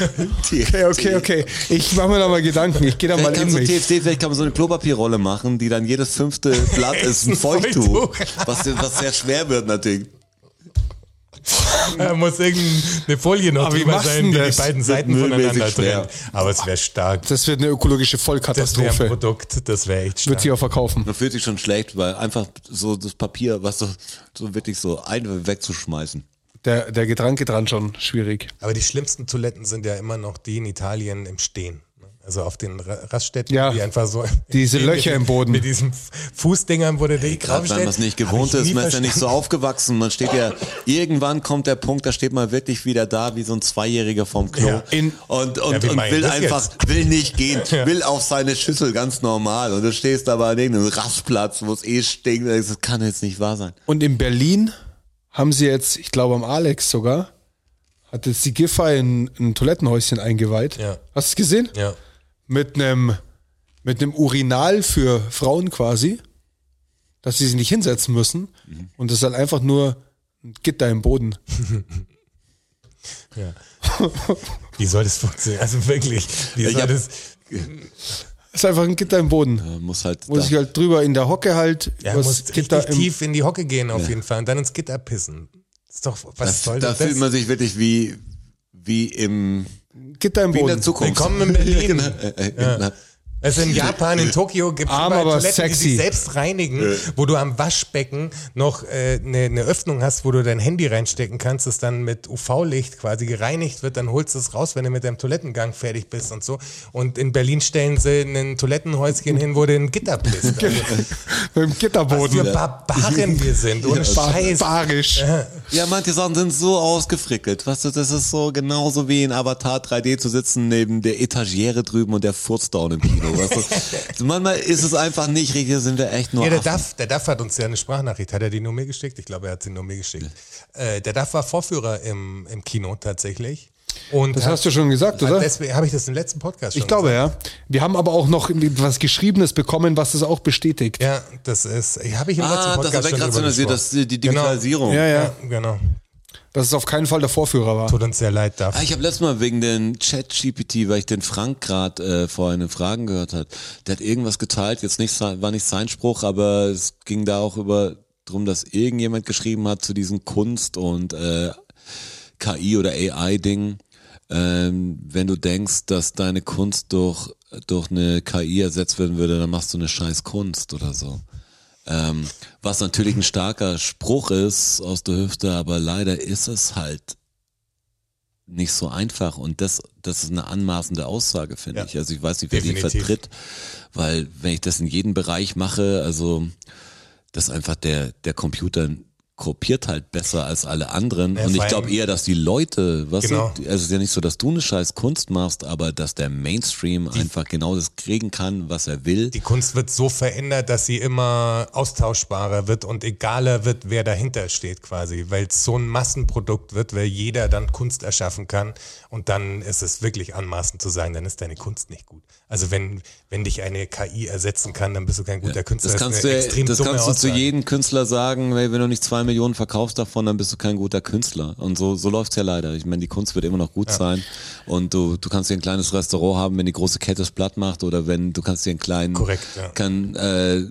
Okay, okay, okay. Ich mache mir da mal Gedanken. Ich gehe da mal in so mich. TFT, vielleicht kann man so eine Klopapierrolle machen, die dann jedes fünfte Blatt *laughs* ist ein Feuchttuch. Was, was sehr schwer wird natürlich. Da muss irgendeine Folie noch Aber wie drüber sein, die die beiden Wird Seiten voneinander trennt. Aber es wäre stark. Das wird eine ökologische Das wäre ein Vollkatastrophe. Produkt, das wäre echt Wird stark. sie auch verkaufen. Man fühlt sich schon schlecht, weil einfach so das Papier, was so, so wirklich so ein wegzuschmeißen. Der, der Gedanke dran schon schwierig. Aber die schlimmsten Toiletten sind ja immer noch die in Italien im Stehen. Also auf den Ra- Raststätten, Ja. die einfach so. *laughs* Diese mit Löcher diesen- im Boden. Mit diesen Fußdingern, wo du dich Gerade wenn man es nicht gewohnt ist, man ist ja nicht so aufgewachsen. Man steht ja, irgendwann kommt der Punkt, da steht man wirklich wieder da wie so ein Zweijähriger vom Klo Ja. In- und, Ja, und, wie und will einfach, will nicht gehen, will auf seine Schüssel ganz normal. Und du stehst aber an irgendeinem Rastplatz, wo es eh stinkt. Das kann jetzt nicht wahr sein. Und in Berlin haben sie jetzt, ich glaube am Alex sogar, hat jetzt die Giffey ein, ein Toilettenhäuschen eingeweiht. Ja. Hast du es gesehen? Ja. Mit einem mit einem Urinal für Frauen quasi, dass sie sich nicht hinsetzen müssen. Und das ist halt einfach nur ein Gitter im Boden. *laughs* ja. Wie soll das funktionieren? Also wirklich, wie soll hab- das? Das ist einfach ein Gitter im Boden. Man muss halt Wo da, sich halt drüber in der Hocke halt Ja, muss Gitter tief in die Hocke gehen auf jeden Fall und dann ins Gitter pissen. Das ist doch, was da, soll da das? fühlt man sich wirklich wie, wie im, Gitter im wie in der Boden. Zukunft. Willkommen in Berlin. *laughs* Äh, genau. Also in Japan, in Tokio gibt es Toiletten, die sexy. sich selbst reinigen, wo du am Waschbecken noch äh, eine eine Öffnung hast, wo du dein Handy reinstecken kannst, das dann mit UV-Licht quasi gereinigt wird, dann holst du es raus, wenn du mit deinem Toilettengang fertig bist und so. Und in Berlin stellen sie ein Toilettenhäuschen hin, wo du ein Gitter bist. *laughs* Also, Mit dem was Gitterboden. für Barbaren wir sind, ohne Scheiß. Barbarisch. Ja, manche Sachen sind so ausgefrickelt. Weißt du, das ist so genauso wie in Avatar 3D zu sitzen neben der Etagiere drüben und der Furzdown im Kino. Weißt du? Manchmal ist es einfach nicht richtig, sind wir echt nur Ja, der Affen. Duff, der Duff hat uns ja eine Sprachnachricht, hat er die nur mir geschickt? Ich glaube, er hat sie nur mir geschickt. Äh, der Duff war Vorführer im, im Kino tatsächlich. Und Das hat- hast du schon gesagt, oder? Deswegen habe ich das im letzten Podcast schon Ich glaube, gesagt. ja. Wir haben aber auch noch was Geschriebenes bekommen, was das auch bestätigt. Ja, das ist, habe ich im letzten Ah, das Podcast hat schon wegrationalisiert, das gesprochen. die Digitalisierung. Ja, ja. Ja, genau. Dass es auf keinen Fall der Vorführer war. Tut uns sehr leid, Duff. Ah, ich habe letztes Mal wegen den Chat-GPT, weil ich den Frank gerade äh, vorhin in Fragen gehört hat, der hat irgendwas geteilt, jetzt nicht war nicht sein Spruch, aber es ging da auch über drum, dass irgendjemand geschrieben hat zu diesem Kunst und äh, KI oder AI-Ding, ähm, wenn du denkst, dass deine Kunst durch durch eine KI ersetzt werden würde, dann machst du eine scheiß Kunst oder so. Ähm, was natürlich ein starker Spruch ist aus der Hüfte, aber leider ist es halt nicht so einfach und das, das ist eine anmaßende Aussage, finde Ja. ich. Also ich weiß nicht, wer die vertritt, weil wenn ich das in jedem Bereich mache, also das einfach der, der Computer kopiert halt besser als alle anderen Ja, und ich glaube eher, dass die Leute, was Genau. also es ist ja nicht so, dass du eine scheiß Kunst machst, aber dass der Mainstream einfach genau das kriegen kann, was er will. Die Kunst wird so verändert, dass sie immer austauschbarer wird und egaler wird, wer dahinter steht quasi, weil es so ein Massenprodukt wird, weil jeder dann Kunst erschaffen kann und dann ist es wirklich anmaßend zu sagen, dann ist deine Kunst nicht gut. Also wenn, wenn dich eine KI ersetzen kann, dann bist du kein guter Künstler. Das kannst, eine du, das kannst du zu jedem Künstler sagen, weil wenn du nicht zwei Millionen verkaufst davon, dann bist du kein guter Künstler. Und so, so läuft's ja leider. Ich meine, die Kunst wird immer noch gut sein. Und du, du kannst dir ein kleines Restaurant haben, wenn die große Kette es platt macht oder wenn du kannst dir einen kleinen Korrekt, ja. kann, äh,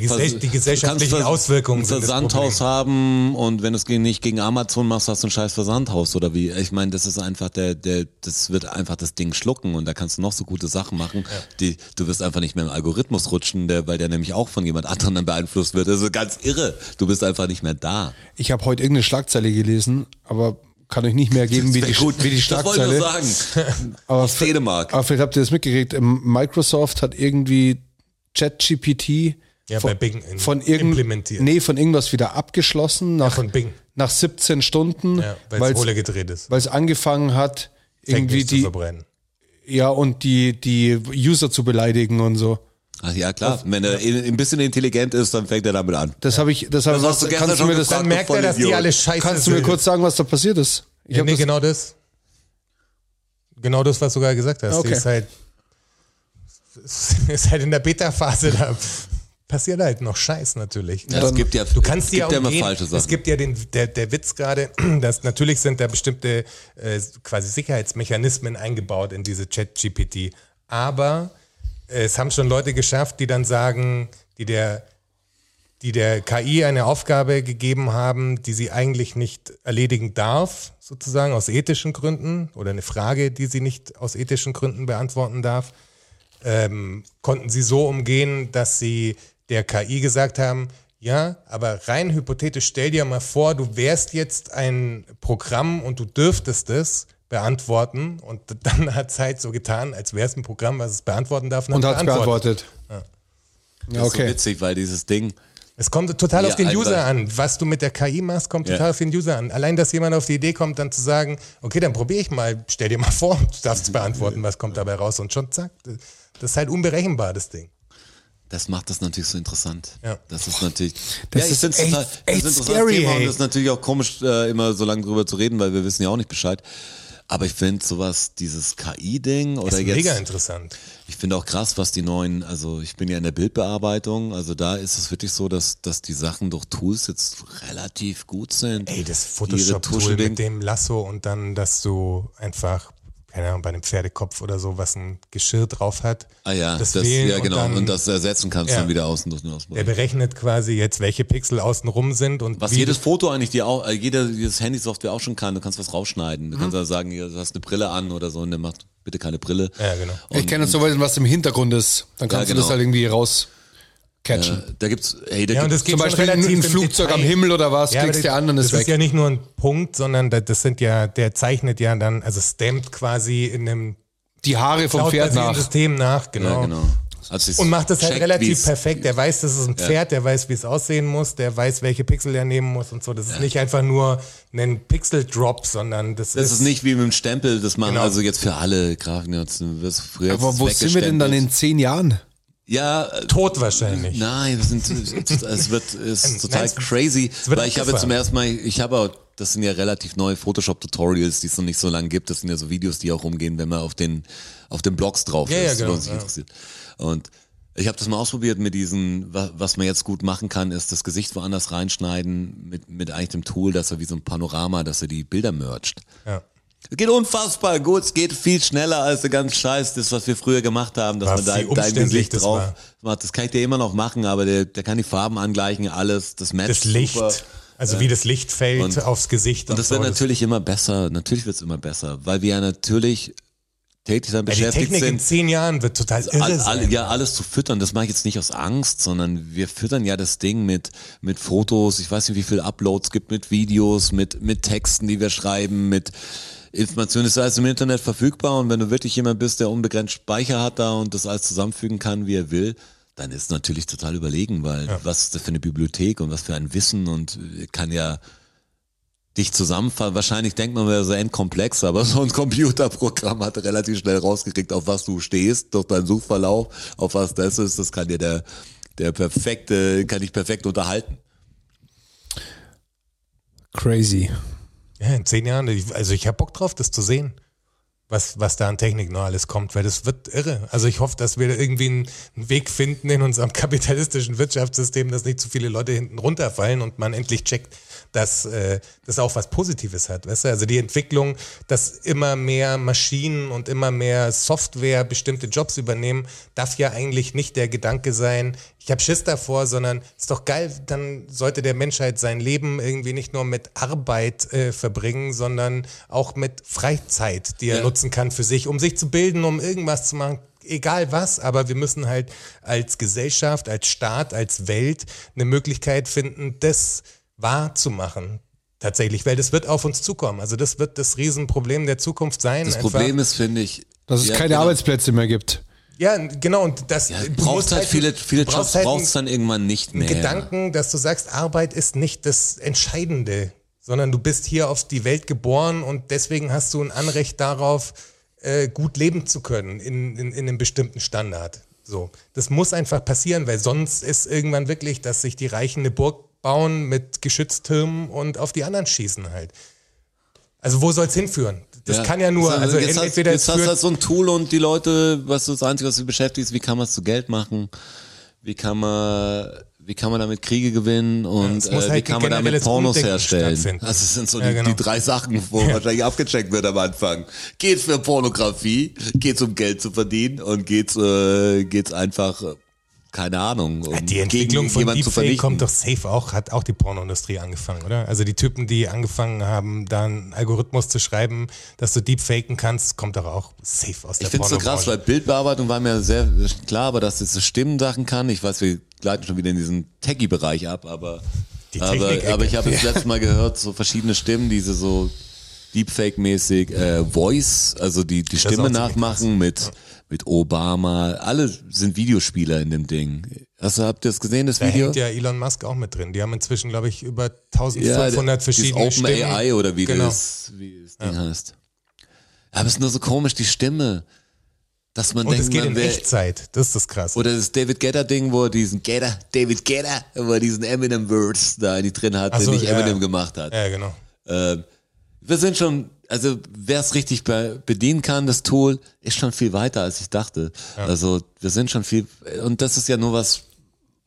Vers- die du gesellschaftlichen Auswirkungen ein das Versandhaus haben und wenn du es nicht gegen Amazon machst, hast du ein scheiß Versandhaus oder wie. Ich meine, das ist einfach der, der, das wird einfach das Ding schlucken und da kannst du noch so gute Sachen machen, die, du wirst einfach nicht mehr im Algorithmus rutschen, der, weil der nämlich auch von jemand anderem dann beeinflusst wird. Also ganz irre. Du bist einfach nicht mehr da. Ich habe heute irgendeine Schlagzeile gelesen, aber kann euch nicht mehr geben, wie die, wie die Das wollte ich nur Schlagzeile. sagen. *laughs* Aber, Dänemark. aber vielleicht habt ihr das mitgekriegt. Ähm, Microsoft hat irgendwie ChatGPT Ja, von, bei Bing in- von implementiert. Nee, von irgendwas wieder abgeschlossen nach, von Bing. nach 17 Stunden, Ja, weil weil es Rolle gedreht ist. es angefangen hat, irgendwie News zu die, verbrennen. ja, und die, die User zu beleidigen und so. Ach ja, klar. Wenn er in- ein bisschen intelligent ist, dann fängt er damit an. Das habe ich, das habe Das hast du kannst du mir das. Dann merkt er, dass die Vollidiot. alle scheiße kannst du mir kurz sagen, was da passiert ist? Ich Ja, hab nee, das, genau das. Genau das, was du gerade gesagt hast. Die Okay. ist halt, *laughs* ist halt in der Beta-Phase, da passiert halt noch Scheiß natürlich. Ja, es gibt ja, Du kannst es gibt auch ja immer gehen, falsche Sachen. Es gibt ja den, der, der Witz gerade, *clears throat* dass natürlich sind da bestimmte äh, quasi Sicherheitsmechanismen eingebaut in diese Chat-GPT. Aber äh, es haben schon Leute geschafft, die dann sagen, die der, die der KI eine Aufgabe gegeben haben, die sie eigentlich nicht erledigen darf, sozusagen aus ethischen Gründen, oder eine Frage, die sie nicht aus ethischen Gründen beantworten darf, ähm, konnten sie so umgehen, dass sie der KI gesagt haben, ja, aber rein hypothetisch stell dir mal vor, du wärst jetzt ein Programm und du dürftest es beantworten und *laughs* dann hat es halt so getan, als wäre es ein Programm, was es beantworten darf Und hat es beantwortet. Das Ja, ist so okay. witzig, weil dieses Ding, Es kommt total Ja, auf den User an. Was du mit der KI machst, kommt Ja. total auf den User an. Allein, dass jemand auf die Idee kommt, dann zu sagen, okay, dann probiere ich mal, stell dir mal *laughs* vor, du darfst es beantworten, was kommt dabei raus und schon zack. Das ist halt unberechenbar, das Ding. Das macht das natürlich so interessant. Ja. Das ist natürlich. Das ja, ich ist find's echt- total, das echt ist ein interessantes scary, Thema ey. und das ist natürlich auch komisch, äh, immer so lange drüber zu reden, weil wir wissen ja auch nicht Bescheid. Aber ich finde sowas, dieses KI-Ding oder ist jetzt. mega interessant. Ich finde auch krass, was die neuen, also ich bin ja in der Bildbearbeitung, also da ist es wirklich so, dass, dass die Sachen durch Tools jetzt relativ gut sind. Ey, das Photoshop-Tool mit dem Lasso und dann, dass du einfach, keine Ahnung, bei einem Pferdekopf oder so, was ein Geschirr drauf hat. Ah ja, das, wählen ja genau, dann- und, das ersetzen kannst Ja. dann wieder außen durch den Der Ausbruch. berechnet quasi jetzt, welche Pixel außen rum sind und Was wie jedes Foto eigentlich dir auch, äh, jeder, jedes Handy-Software auch schon kann, du kannst was rausschneiden. Du Mhm. kannst ja sagen, du hast eine Brille an oder so und der macht bitte keine Brille. Ja, genau. Ich kenne jetzt so weit, was im Hintergrund ist. Dann kannst Ja, du das genau. halt irgendwie rauscatchen. Äh, da gibt's, hey, da Ja, und gibt's, das geht Zum Beispiel ein Flugzeug Detail. am Himmel oder was, aber klickst das- dir an und ist das weg. ist ja nicht nur ein Punkt, sondern da- das sind ja, der zeichnet ja dann, also stampt quasi in einem Die Haare vom Pferd nach. System nach, genau. ja, genau. Also es Und macht das halt checkt, relativ perfekt. Der weiß, das ist ein Pferd, der weiß, wie es aussehen muss, der weiß, welche Pixel er nehmen muss und so. Das ist nicht einfach nur ein Pixel-Drop, sondern das, Das ist nicht wie mit dem Stempel, das machen Genau. also jetzt für alle du früher Aber wo sind wir denn dann in zehn Jahren? Ja, tot wahrscheinlich. Nein, wir sind, es wird es ist *laughs* total Nein, es- crazy, weil ich habe zum ersten Mal, ich habe auch, das sind ja relativ neue Photoshop-Tutorials, die es noch nicht so lange gibt. Das sind ja so Videos, die auch rumgehen, wenn man auf den auf den Blogs drauf Ja, ist, ja, genau, wenn man sich ja. interessiert. Und ich habe das mal ausprobiert mit diesen, wa- was man jetzt gut machen kann, ist das Gesicht woanders reinschneiden mit mit eigentlich dem Tool, dass er wie so ein Panorama, dass er die Bilder mercht. Ja. Es geht unfassbar gut, es geht viel schneller als der ganze Scheiß, das, was wir früher gemacht haben, dass War man wie dein, Gesicht drauf war. macht. Das kann ich dir immer noch machen, aber der, der kann die Farben angleichen, alles, das matcht Das Licht, super. also wie das Licht fällt Und- aufs Gesicht. Und das so. wird natürlich immer besser, natürlich wird es immer besser, weil wir ja natürlich tätig sein ja, die beschäftigt Technik in sind. zehn Jahren wird total irre All, sein. all, ja, alles zu füttern, das mache ich jetzt nicht aus Angst, sondern wir füttern ja das Ding mit, mit Fotos, ich weiß nicht, wie viele Uploads es gibt, mit Videos, mit, mit Texten, die wir schreiben, mit Informationen, das ist alles im Internet verfügbar und wenn du wirklich jemand bist, der unbegrenzt Speicher hat da und das alles zusammenfügen kann, wie er will, dann ist natürlich total überlegen, weil was ist das für eine Bibliothek und was für ein Wissen und kann ja dich zusammenfassen. Wahrscheinlich denkt man, wäre so endkomplex, aber so ein Computerprogramm hat relativ schnell rausgekriegt, auf was du stehst, durch deinen Suchverlauf, auf was das ist. Das kann dir der, der perfekte, kann dich perfekt unterhalten. Crazy. Ja, in zehn Jahren, also ich habe Bock drauf, das zu sehen, was, was da an Technik noch alles kommt, weil das wird irre. Also ich hoffe, dass wir da irgendwie einen einen Weg finden in unserem *laughs* kapitalistischen Wirtschaftssystem, dass nicht zu viele Leute hinten runterfallen und man endlich checkt, dass äh, das auch was Positives hat. Weißt du? Also die Entwicklung, dass immer mehr Maschinen und immer mehr Software bestimmte Jobs übernehmen, darf ja eigentlich nicht der Gedanke sein, ich habe Schiss davor, sondern ist doch geil, dann sollte der Menschheit sein Leben irgendwie nicht nur mit Arbeit äh, verbringen, sondern auch mit Freizeit, die er Ja. nutzen kann für sich, um sich zu bilden, um irgendwas zu machen. Egal was, aber wir müssen halt als Gesellschaft, als Staat, als Welt eine Möglichkeit finden, das wahrzumachen. Tatsächlich, weil das wird auf uns zukommen. Also das wird das Riesenproblem der Zukunft sein. Das einfach. Problem ist, finde ich, Dass es ja, keine genau. Arbeitsplätze mehr gibt. Ja, genau. Und das Ja, brauchst musst halt viele, viele du Jobs, brauchst halt brauchst dann irgendwann nicht mehr. Gedanken, dass du sagst, Arbeit ist nicht das Entscheidende, sondern du bist hier auf die Welt geboren und deswegen hast du ein Anrecht darauf, äh, gut leben zu können in, in, in einem bestimmten Standard. So, das muss einfach passieren, weil sonst ist irgendwann wirklich, dass sich die Reichen eine Burg bauen mit Geschütztürmen und auf die anderen schießen halt. Also wo soll es hinführen? Das kann ja nur, also jetzt hast, entweder jetzt hast du führt halt so ein Tool und die Leute, was du das Einzige, was du beschäftigst, ist, wie kann man es zu Geld machen, wie kann man, wie kann man damit Kriege gewinnen und muss äh, wie halt kann ein man damit Pornos Umdenken herstellen. Also das sind so Ja, die, genau. die drei Sachen, wo *laughs* wahrscheinlich abgecheckt wird am Anfang. Geht's für Pornografie, geht's um Geld zu verdienen und geht's, äh, geht's einfach, keine Ahnung, um Die Entwicklung von Deepfake kommt doch safe auch, hat auch die Pornoindustrie angefangen, oder? Also die Typen, die angefangen haben, da einen Algorithmus zu schreiben, dass du Deepfaken kannst, kommt doch auch safe aus der Ich finde es so krass, weil Bildbearbeitung war mir sehr klar, aber dass es so Stimmensachen kann. Ich weiß, wir gleiten schon wieder in diesen Techie-Bereich ab, aber, aber, aber ich habe das letzte Mal gehört, so verschiedene Stimmen, diese so Deepfake-mäßig, äh, Voice, also die, die Stimme nachmachen mit, mit Obama. Alle sind Videospieler in dem Ding. Hast du, habt ihr das gesehen, das Da Video? hängt ja Elon Musk auch mit drin. Die haben inzwischen, glaube ich, über 1500 dieses verschiedene Open Stimmen. AI oder wie genau. das, wie das Ding heißt. Aber es ist nur so komisch, die Stimme. Dass man Und es denkt, geht man in wär- Echtzeit. Das ist das Krasse. Oder das David Guetta Ding, wo er diesen Guetta, David Guetta, wo er diesen Eminem Words da die drin hat, Ach den so, nicht ja. Eminem gemacht hat. ja, genau. Ähm, wir sind schon, also wer es richtig be bedienen kann, das Tool, ist schon viel weiter, als ich dachte. Also wir sind schon viel, und das ist ja nur was,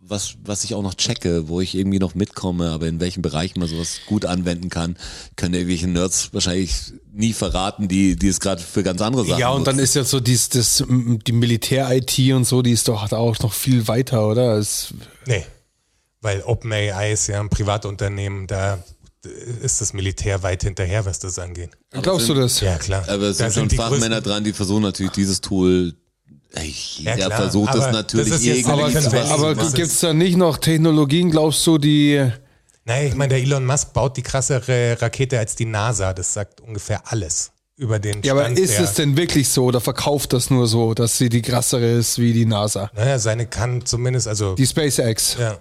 was, was ich auch noch checke, wo ich irgendwie noch mitkomme, aber in welchen Bereichen man sowas gut anwenden kann, können irgendwelche Nerds wahrscheinlich nie verraten, die, die es gerade für ganz andere Sachen Ja, und dann nutzen. ist ja so dies, das, die Militär-IT und so, die ist doch auch noch viel weiter, oder? Es, Nee. Weil OpenAI ist ja ein Privatunternehmen, da ist das Militär weit hinterher, was das angeht. glaubst du das? Ja, klar. Aber es Da sind schon die Fachmänner größten- dran, die versuchen natürlich dieses Tool, ey, jeder klar, versucht es aber natürlich das irgendwie Aber, aber gibt es da nicht noch Technologien, glaubst du, die. Nein, ich meine, der Elon Musk baut die krassere Rakete als die NASA. Das sagt ungefähr alles über den Ja, aber Stand ist es denn wirklich so oder verkauft das nur so, dass sie die krassere ist wie die NASA? Naja, seine kann zumindest, also, Die SpaceX. ja,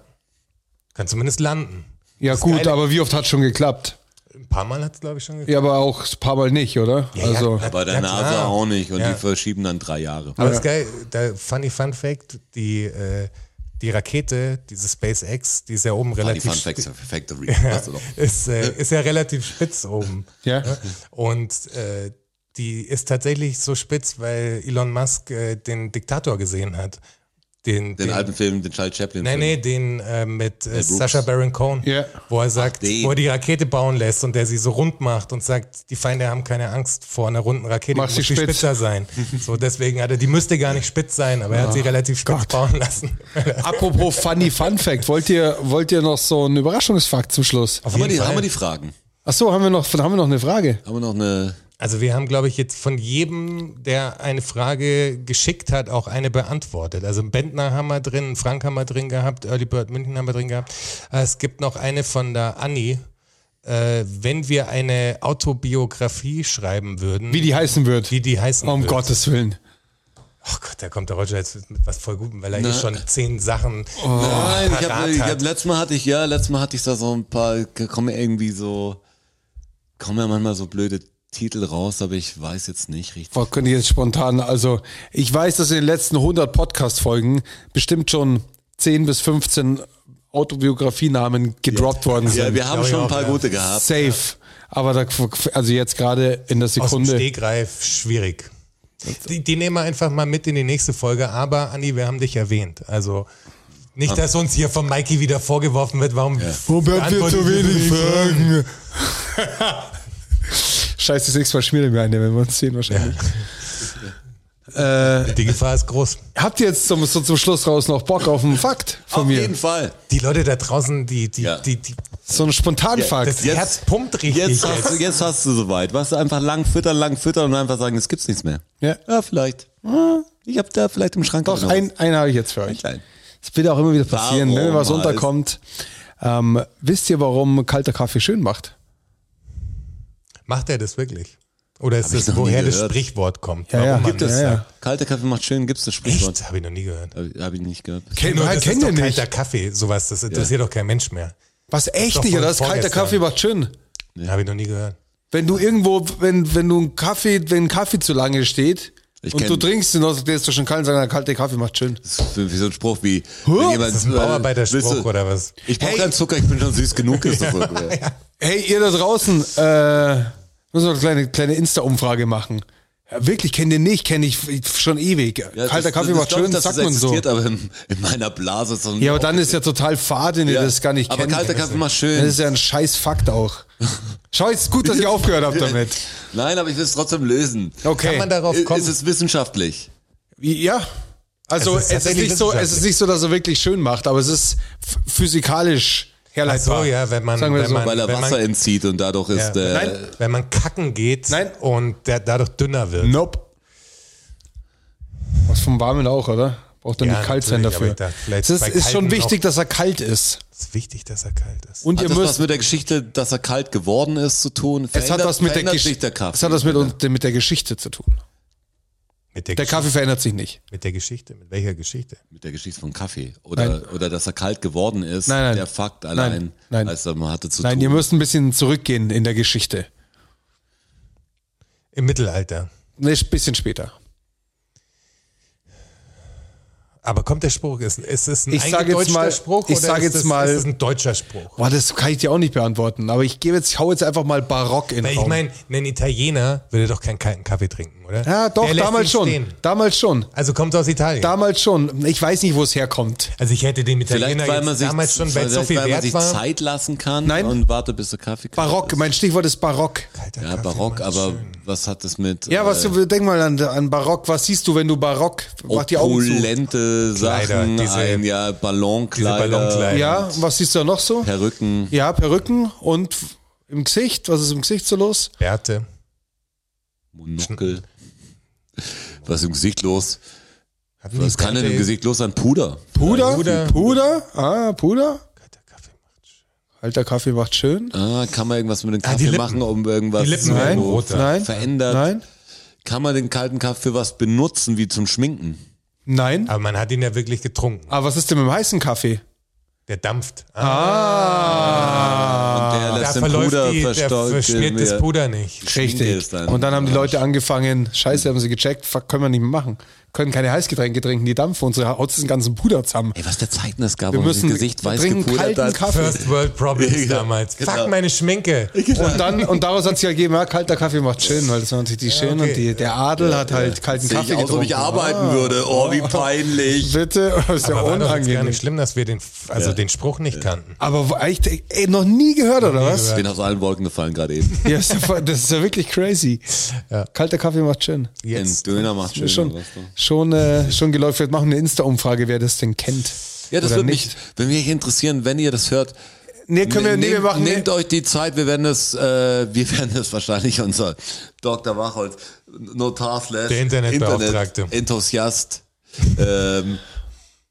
kann zumindest landen. Ja, Das gut, Geile- aber wie oft hat schon geklappt? Ein paar Mal hat es, glaube ich, schon geklappt. Ja, aber auch ein paar Mal nicht, oder? Ja, also. ja, Bei der Ja, NASA klar. auch nicht und Ja. die verschieben dann drei Jahre. Aber das ist geil, der funny Fun Fact, die, äh, die Rakete, diese SpaceX, die ist ja oben die relativ Fun Facts Factory. *laughs* doch. ist, äh, ist ja relativ spitz oben. Ja. Und äh, die ist tatsächlich so spitz, weil Elon Musk äh, den Diktator gesehen hat. Den, Den alten Film, den Charles Chaplin. Nee, Film. nee, den äh, mit äh. Sacha Baron Cohen, Ja. wo er sagt, den. wo er die Rakete bauen lässt und der sie so rund macht und sagt, die Feinde haben keine Angst vor einer runden Rakete, Mach die sie muss viel spitz. spitzer sein. *laughs* So deswegen hat er, die müsste gar nicht spitz sein, aber er hat sie relativ spitz bauen lassen. *laughs* Apropos Funny Fun Fact, wollt ihr, wollt ihr noch so einen Überraschungsfakt zum Schluss? Auf Haben wir, die, Fall. haben wir die Fragen? Ach so, haben wir noch, haben wir noch eine Frage? Haben wir noch eine. Also wir haben, glaube ich, jetzt von jedem, der eine Frage geschickt hat, auch eine beantwortet. Also Bentner haben wir drin, Frank haben wir drin gehabt, Early Bird München haben wir drin gehabt. Es gibt noch eine von der Anni. Äh, wenn wir eine Autobiografie schreiben würden, Wie die heißen wird? wie die heißen Um wird. Gottes Willen. Oh Gott, da kommt der Roger jetzt mit was voll Gutem, weil er hier schon zehn Sachen Oh. Nein, ich hab, ich hab, letztes Mal hatte ich, ja, letztes Mal hatte ich da so ein paar, kommen irgendwie so, kommen ja manchmal so blöde Titel raus, aber ich weiß jetzt nicht richtig. Boah, könnte ich jetzt spontan, also ich weiß, dass in den letzten 100 Podcast-Folgen bestimmt schon 10 bis 15 Autobiografienamen gedroppt worden sind. Ja, wir haben ich schon ein auch, paar ja. gute gehabt. Safe. Aber da, also jetzt gerade in der aus dem Sekunde. Stegreif schwierig. Die, die nehmen wir einfach mal mit in die nächste Folge. Aber Anni, wir haben dich erwähnt. Also nicht, dass uns hier von Mikey wieder vorgeworfen wird, warum beantwortet ihr nicht Fragen? *laughs* Scheiße, das nächste Mal schmieren wir eine, wenn wir uns sehen wahrscheinlich. Äh, Die Gefahr ist groß. habt ihr jetzt zum, so zum Schluss raus noch Bock auf einen Fakt von Auf mir? jeden Fall. Die Leute da draußen, die, die, Ja. die, die So ein Spontanfakt. das Herz pumpt richtig. Jetzt hast, du, jetzt hast du soweit. Was du einfach lang füttern, lang füttern und einfach sagen, es gibt's nichts mehr. Ja. Ja, vielleicht. Ich hab da vielleicht im Schrank Doch, noch ein, einen habe ich jetzt für euch. Das wird auch immer wieder passieren, Warum wenn mir was unterkommt. Ähm, wisst ihr, warum kalter Kaffee schön macht? Macht er das wirklich? Oder ist das, woher das. Sprichwort kommt? Ja, ja. Gibt es, das ja, ja. Kalter Kaffee macht schön, gibt's das Sprichwort? Echt? Habe ich noch nie gehört. Hab, hab ich nicht gehört. Kennt, das kennt ist ihr doch nicht? kalter Kaffee, sowas, das interessiert doch kein Mensch mehr. Was echt nicht, oder? Das kalter. Kaffee macht schön. Habe ich noch nie gehört. Wenn du irgendwo, wenn, wenn du einen Kaffee, wenn ein Kaffee zu lange steht Ich und du trinkst ihn, noch, der ist doch schon kalt, und sagst, der kalte Kaffee macht schön. Das ist wie so ein Spruch wie, wenn jemand, Ist das ein äh, Bauarbeiterspruch du- oder was? Ich brauche Hey. keinen Zucker, ich bin schon süß genug. Ist das *laughs* so. Hey, ihr da draußen, äh, müssen wir eine kleine, kleine Insta-Umfrage machen. Ja, wirklich, kennt ihr nicht, kenne ich schon ewig. Ja, Kalter das- Kaffee das macht ich, schön, dass sagt das man so. aber in, in meiner Blase ist so ein Ja, aber dann ist ja total fad, wenn ihr Ja, das gar nicht aber kennt. kalter Kaffee macht schön. Das ist ja ein scheiß Fakt auch. Schau, ist gut, dass ihr aufgehört habt damit. *laughs* Nein, aber ich will es trotzdem lösen. Okay. Kann man darauf Ist, kommen? ist es wissenschaftlich? Ja. Also Es ist es ist, nicht so, es ist nicht so, dass er wirklich schön macht, aber es ist f- physikalisch Ach herleitbar. so, ja, wenn man, Sagen wir wenn so. man, Weil er wenn Wasser man, entzieht und dadurch ja, ist äh, Nein. wenn man kacken geht Nein. und der dadurch dünner wird. Nope. Was vom Warmen auch, oder? Braucht er Ja, nicht kalt sein dafür. Es ist, ist schon wichtig, dass er kalt ist. Es ist wichtig, dass er kalt ist. Und Hat ihr das was müsst, mit der Geschichte, dass er kalt geworden ist, zu tun? es hat was mit der, verändert Gesch sich der Kaffee. es hat was mit, mit der Geschichte zu tun. Mit der, Der Kaffee verändert sich nicht. mit der Geschichte. Mit welcher Geschichte? mit der Geschichte von Kaffee. Oder, oder dass er kalt geworden ist. Nein, nein. Der Fakt allein, nein. als er mal hatte zu Nein, tun. ihr müsst ein bisschen zurückgehen in der Geschichte. Im Mittelalter. Ne, Ein bisschen später. Aber kommt der Spruch, ist, ist es ein Ich sag jetzt mal- Spruch ich oder sag ist, jetzt es, mal- ist es ein deutscher Spruch? Boah, das kann ich dir auch nicht beantworten. Aber ich gebe jetzt, ich hau jetzt einfach mal Barock in den Weil ich Raum. meine, ein Italiener würde doch keinen kalten Kaffee trinken, oder? Ja, doch, Der damals schon. stehen. Damals schon. Also kommt aus Italien. Damals schon. Ich weiß nicht, wo es herkommt. also ich hätte dem Vielleicht, Italiener weil man jetzt sich, damals schon, weil es so viel weil man wert sich war. Zeit lassen kann Nein. und wartet, bis der Kaffee kalt Barock, ist. mein Stichwort ist Barock. Kalter Ja, Kaffee Barock, aber schön. was hat das mit Ja, was äh, du, denk mal an, an Barock. Was siehst du, wenn du Barock, mach die Augen zu. opulente Kleider, Sachen, diese- ein ja, Ballonkleider, diese Ballonkleider. Ja, was siehst du da noch so? Perücken. Ja, Perücken und im Gesicht. Was ist im Gesicht so los? Bärte. Monokel. Was ist im Gesicht los? Hatten Was kann denn im Gesicht los sein? Puder. Puder? Puder. Puder? Ah, Puder? Kalter Kaffee macht schön. Alter Kaffee macht schön. Ah, kann man irgendwas mit dem Ah, Kaffee Lippen. machen, um irgendwas Die Lippen Nein, roter. nein, verändert? nein, Kann man den kalten Kaffee für was benutzen, wie zum Schminken? nein. Aber man hat ihn ja wirklich getrunken. Aber was ist denn mit dem heißen Kaffee? Der dampft. Ah, Und der da lässt den verläuft Puder die, der verschmiert das Puder nicht. Richtig. ist Und dann haben die Leute angefangen, scheiße, haben sie gecheckt, fuck, können wir nicht mehr machen. Können keine Heißgetränke trinken, die dampfen, unsere Haut ist den ganzen Puder zusammen. Ey, was der Zeiten es gab, Wir müssen das Gesicht wir weiß trinken gepudert kalten hat. Kaffee. First World Problems *laughs* Ja, damals. genau. Fuck meine Schminke. Und dann, und daraus hat sich ergeben, ja, kalter Kaffee macht schön, weil das war natürlich die schön okay. und die, der Adel hat halt kalten Kaffee ich aus, ob getrunken. ich arbeiten würde. Oh, wie peinlich. Bitte, *laughs* das ist ja Aber war doch jetzt gar unangenehm. nicht schlimm, dass wir den, also den Spruch nicht kannten. Aber echt, ey, noch nie gehört, oder was? Ich bin aus allen Wolken gefallen gerade eben. *laughs* Ja, ja das ist ja wirklich crazy. Kalter Kaffee macht schön. Ein Döner macht schön. Schon, schon, äh, schon geläuft. Wir machen eine Insta-Umfrage, wer das denn kennt. Ja, das würde nicht. mich, wenn mich interessieren, wenn ihr das hört. Nee, können wir, nee, wir nehmt, machen nehmt euch die Zeit, wir werden es, äh, wir *laughs* werden es wahrscheinlich unser Dr. Wachholz, Notar slash Der Internetbeauftragte. Enthusiast, ähm,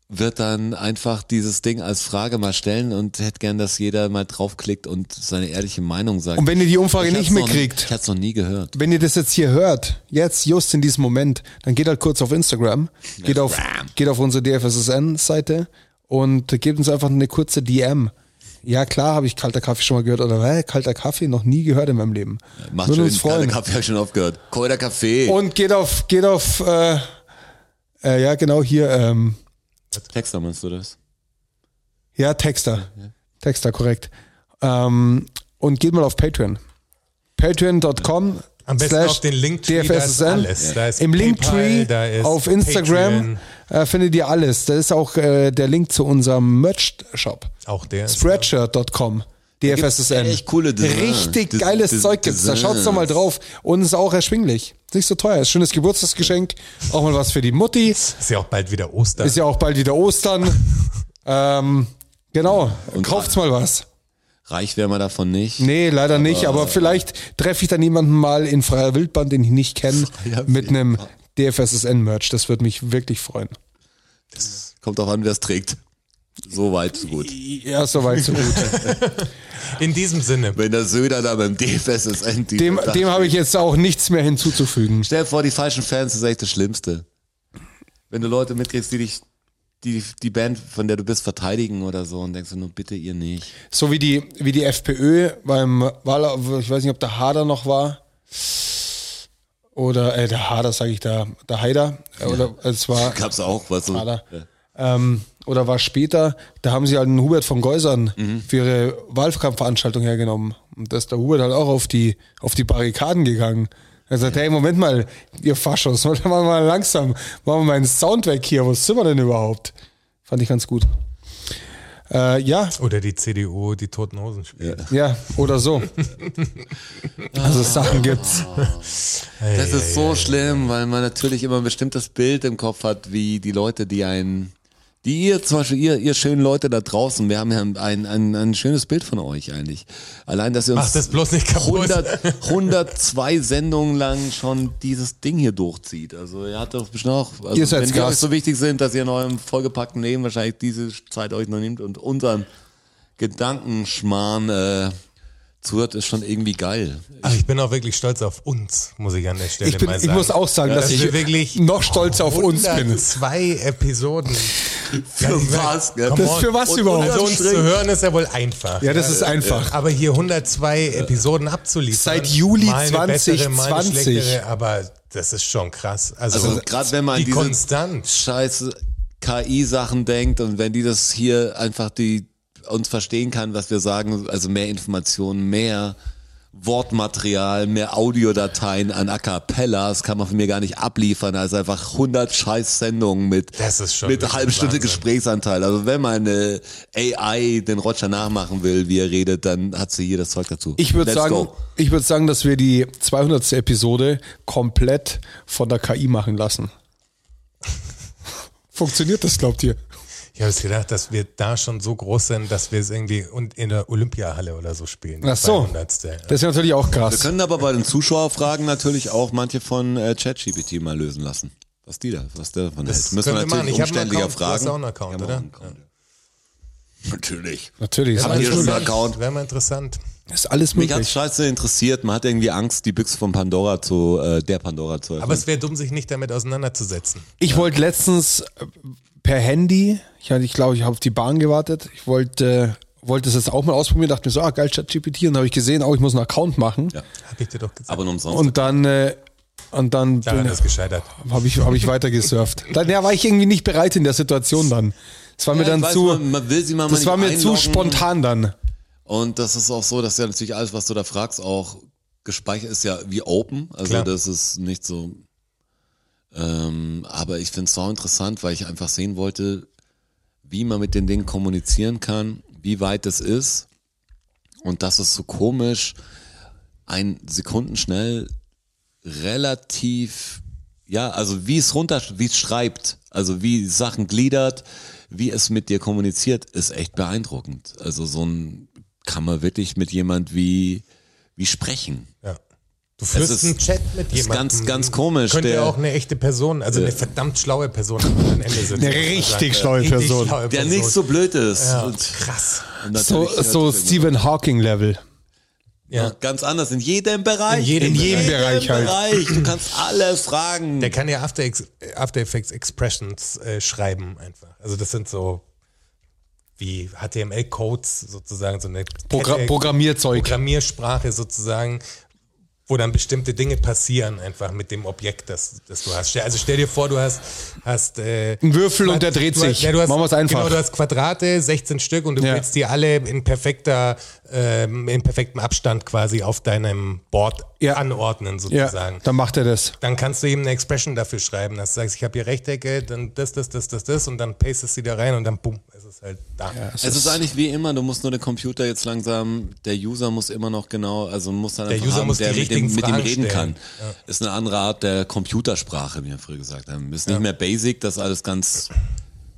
wird dann einfach dieses Ding als Frage mal stellen und hätte gern, dass jeder mal draufklickt und seine ehrliche Meinung sagt. Und wenn ihr die Umfrage Ich nicht hab's noch mitkriegt, Ich es noch nie gehört. wenn ihr das jetzt hier hört, jetzt, just in diesem Moment, dann geht halt kurz auf Instagram, geht auf, geht auf unsere DFSSN-Seite und gebt uns einfach eine kurze DM. Ja, klar, habe ich kalter Kaffee schon mal gehört. Oder hä, kalter Kaffee noch nie gehört in meinem Leben. Macht Würden schön, uns freuen. kalter Kaffee habe ich schon aufgehört. Kalter Kaffee. Und geht auf, geht auf, äh, äh, ja, genau hier, ähm, Texter meinst du das? ja, Texter. Texter, korrekt. Ähm, und geht mal auf Patreon. Patreon.com Am besten slash auf den Linktree, da ist DFSSN. alles. Da ist Im PayPal, Linktree da ist auf Instagram äh, findet ihr alles. Da ist auch äh, der Link zu unserem Merch-Shop. Auch der. Ist-. DFSSN. echt coole Design. Richtig Des- geiles des- Zeug gibt's. Da schaut's doch mal drauf. Und ist auch erschwinglich. Ist Nicht so teuer. Ist schönes Geburtstagsgeschenk. Auch mal was für die Mutti. Ist ja auch bald wieder Ostern. Ist ja auch bald wieder Ostern. *laughs* ähm, genau. Kauft's mal was. Reich wäre man davon nicht. Nee, leider nicht, aber vielleicht treffe ich dann jemanden mal in freier Wildbahn, den ich nicht kenne, mit einem DFSSN-Merch. Das würde mich wirklich freuen. Kommt auch an, wer es trägt. So weit, so gut. Ja, soweit, so gut. In diesem Sinne. Wenn der Söder da beim DFSSN Dem, dem habe ich jetzt auch nichts mehr hinzuzufügen. Stell dir vor, die falschen Fans ist echt das Schlimmste. Wenn du Leute mitkriegst, die dich, die, die Band, von der du bist, verteidigen oder so und denkst du nur, bitte ihr nicht. So wie die, wie die FPÖ beim Wahl, ich weiß nicht, ob der Hader noch war. Oder, äh, der Hader, sage ich da, der Haider. Äh, Oder es war *laughs* Gab's auch, was so. Hader. Ja. Ähm, oder war später, da haben sie halt einen Hubert von Geusern Mhm. für ihre Wahlkampfveranstaltung hergenommen. Und da ist der Hubert halt auch auf die, auf die Barrikaden gegangen. Er sagt, hey, Moment mal, ihr Faschos, *laughs* machen wir mal langsam, machen wir mal einen Sound weg hier, was sind wir denn überhaupt? Fand ich ganz gut. Äh, ja, Oder die CDU, die Toten Hosen spielt. ja, oder so. Also Sachen gibt's. Das ist so schlimm, weil man natürlich immer ein bestimmtes Bild im Kopf hat, wie die Leute, die einen, Die ihr, zum Beispiel ihr, ihr schönen Leute da draußen, wir haben ja ein, ein, ein schönes Bild von euch eigentlich. Allein, dass ihr uns das bloß nicht kaputt. 100, 102 Sendungen lang schon dieses Ding hier durchzieht. Also ihr habt doch bestimmt auch, also Ihr seid wenn wir euch so wichtig sind, dass ihr in eurem vollgepackten Leben wahrscheinlich diese Zeit euch noch nehmt und unseren Gedankenschmarrn äh, zuhört, ist schon irgendwie geil. Ach, ich bin auch wirklich stolz auf uns, muss ich an der Stelle Ich, bin, mal ich sagen. muss auch sagen, dass dass ich wir wirklich noch stolzer auf uns bin. Zwei Episoden. Für was, gell? Come Das für was Und- überhaupt? Also uns zu hören ist ja wohl einfach. Ja, das ist einfach. Aber hier 102 Episoden abzuliefern. Seit Juli mal eine bessere, mal eine 2020. schlechtere, aber das ist schon krass. Also, Also gerade wenn man die an diese konstant. scheiß KI-Sachen denkt und wenn die das hier einfach die uns verstehen kann, was wir sagen, also mehr Informationen, mehr Wortmaterial, mehr Audiodateien an A Cappella, das kann man von mir gar nicht abliefern, also einfach 100 scheiß Sendungen mit, mit wirklich halbe Stunde. Gesprächsanteil. Also wenn man eine AI den Roger nachmachen will, wie er redet, dann hat sie hier das Zeug dazu. Ich würde sagen, go. ich würde sagen, dass wir die 200. Episode komplett von der KI machen lassen. *laughs* Funktioniert das, glaubt ihr? Ich habe jetzt gedacht, dass wir da schon so groß sind, dass wir es irgendwie und in der Olympiahalle oder so spielen. Ach so. 200. Das ist ja natürlich auch Wir krass. können aber bei den Zuschauerfragen natürlich auch manche von äh, ChatGPT mal lösen lassen. Was die da, was der davon Das hält. Müssen wir wir machen. natürlich Ich einen umständlicher Account. Du hast fragen. auch einen Account, Ja, wir oder? einen Account. Natürlich. Natürlich, ist Aber alles, hier ist ein möglich. Account. Wäre mal interessant. ist alles Mich hat's möglich. scheiße interessiert. Man hat irgendwie Angst, die Büchse von Pandora zu, äh, der Pandora zu öffnen. Aber es wäre dumm, sich nicht damit auseinanderzusetzen. Ich wollte letztens äh, per Handy, ich, hatte- ich glaube, ich habe auf die Bahn gewartet. Ich wollte, wollte es jetzt auch mal ausprobieren, dachte mir so, ah, geil, ChatGPT. Und dann habe ich gesehen, oh, ich muss einen Account machen. Ja. Habe ich dir doch gesagt. aber nur umsonst. Und dann, äh, und dann Daran ist gescheitert. habe ich, hab ich weiter gesurft. *laughs* Dann ja, war ich irgendwie nicht bereit in der Situation dann. Es war mir Ja, dann ich weiß, zu, man, man will sie mal das war mir zu spontan dann. Und das ist auch so, dass ja natürlich alles, was du da fragst, auch gespeichert ist ja wie open. Also Klar. das ist nicht so. Ähm, aber ich finde es auch interessant, weil ich einfach sehen wollte, wie man mit den Dingen kommunizieren kann, wie weit es ist. Und das ist so komisch, ein Sekundenschnell relativ, ja, also wie es runter, wie es schreibt, also wie Sachen gliedert, wie es mit dir kommuniziert, ist echt beeindruckend. Also so ein, kann man wirklich mit jemand wie, wie sprechen. Ja. Du führst ist- einen Chat mit ist jemandem. ganz- ganz komisch, Könnte der- ja auch eine echte Person, also eine verdammt schlaue Person am Ende sitzen. Eine richtig schlaue Person. schlaue Der nicht so blöd ist. Ja, Und, krass. und So, so Stephen Hawking Level. Ja. Ganz anders, in jedem Bereich. In jedem In jedem Bereich halt. Bereich. Du kannst alles fragen. Der kann ja After, Ex After Effects Expressions äh, schreiben einfach. Also das sind so wie HTML-Codes sozusagen, so eine Progra Programmierzeug. Programmiersprache sozusagen, wo dann bestimmte Dinge passieren einfach mit dem Objekt, das, das du hast. Also stell dir vor, du hast, hast äh, Ein Würfel und der dreht hast- sich. Ja, du hast, Machen wir's einfach. Genau, du hast Quadrate, 16 Stück und du Ja. willst die alle in perfekter, ähm, in perfektem Abstand quasi auf deinem Board Ja. anordnen Ja, sozusagen dann macht er das. dann kannst du eben eine Expression dafür schreiben, dass du sagst, ich habe hier Rechtecke, dann das, das, das, das, das und dann pastest du die da rein und dann bumm, es ist halt da. Es ist eigentlich wie immer, du musst nur den Computer jetzt langsam, der User muss immer noch genau, also muss dann Der einfach User haben, muss die der mit dem, richtigen mit dem reden kann. stellen. Ist eine andere Art der Computersprache, wie wir früher gesagt haben. Ist nicht mehr basic, das alles ganz,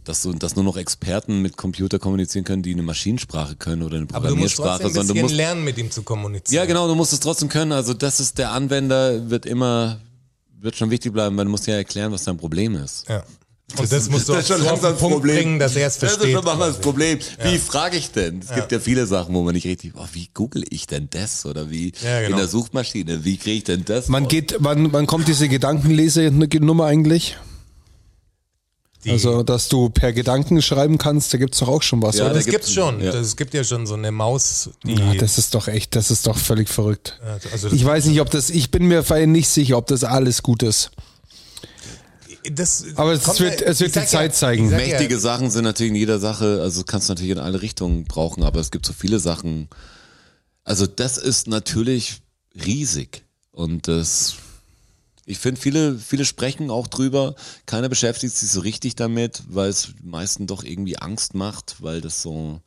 dass, du, dass nur noch Experten mit Computer kommunizieren können, die eine Maschinensprache können oder eine Aber du musst Programmiersprache, trotzdem ein sondern du bisschen musst lernen, mit ihm zu kommunizieren. Ja, genau, du musst es trotzdem können. Also das ist der Anwender wird immer wird schon wichtig bleiben, weil du musst ja erklären, was dein Problem ist. Ja. Und das, musst du auch so auf den Punkt bringen, dass er es Das versteht. ist schon mal das. Problem. Wie frage ich denn? Es gibt ja viele Sachen, wo man nicht richtig, oh, wie google ich denn das? Oder wie Ja, genau. in der Suchmaschine, wie kriege ich denn das? Wann raus? geht, wann, wann kommt diese Gedankenlese-Nummer eigentlich? Die- Also, dass du per Gedanken schreiben kannst, da gibt's doch auch schon was, Ja, oder? da das gibt's- schon. ja. Es gibt ja schon so eine Maus, die. Ja, das ist doch echt, das ist doch völlig verrückt. also das, Ich weiß nicht, ob das, ich bin mir vorhin nicht sicher, ob das alles gut ist. das Aber es wird- es wird die Zeit zeigen. ich sag Mächtige Sachen sind natürlich in jeder Sache, also kannst du natürlich in alle Richtungen brauchen, aber es gibt so viele Sachen. Also das ist natürlich riesig und das ich finde viele viele sprechen auch drüber, keiner beschäftigt sich so richtig damit, weil es meisten doch irgendwie Angst macht, weil das so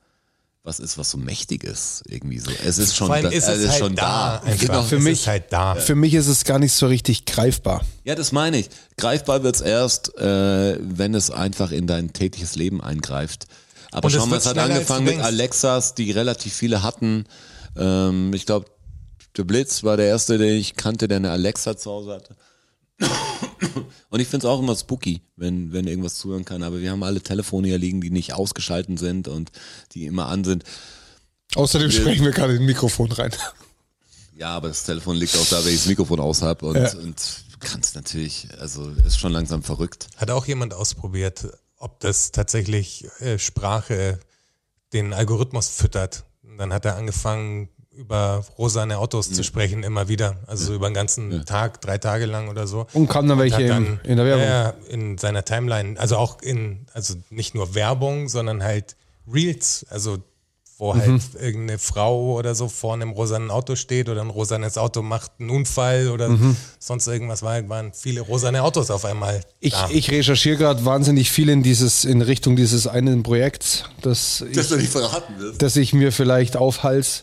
was ist, was so mächtig ist, irgendwie so. Es ist schon, da, ist es halt schon da. da. Genau. Für es mich- ist halt da. Für mich ist es gar nicht so richtig greifbar. Ja, das meine ich. Greifbar wird's erst, äh, wenn es einfach in dein tägliches Leben eingreift. Aber es schau mal, wird es hat angefangen mit. Alexas, die relativ viele hatten. Ähm, ich glaube, der Blitz war der erste, den ich kannte, der eine Alexa zu Hause hatte. *coughs* Und ich find's auch immer spooky, wenn, wenn irgendwas zuhören kann. Aber wir haben alle Telefone hier liegen, die nicht ausgeschalten sind und die immer an sind. Außerdem sprechen wir gerade in ein Mikrofon rein. Ja, aber das Telefon liegt auch da, wenn ich das Mikrofon aus habe und, Ja. und kannst natürlich, also ist schon langsam verrückt. Hat auch jemand ausprobiert, ob das tatsächlich äh, Sprache den Algorithmus füttert. Und dann hat er angefangen, über rosane Autos zu sprechen, immer wieder. Also über den ganzen Tag, drei Tage lang oder so. Und kam dann welche dann, in der Werbung. Ja, in seiner Timeline. Also auch in, also nicht nur Werbung, sondern halt Reels. Also wo Mhm. halt irgendeine Frau oder so vor einem rosanen Auto steht oder ein rosanes Auto macht einen Unfall oder Mhm. sonst irgendwas, war, waren viele rosane Autos auf einmal. Ich, da. ich recherchiere gerade wahnsinnig viel in dieses, in Richtung dieses einen Projekts, das ich, du nicht verraten wirst. das ich mir vielleicht aufhals.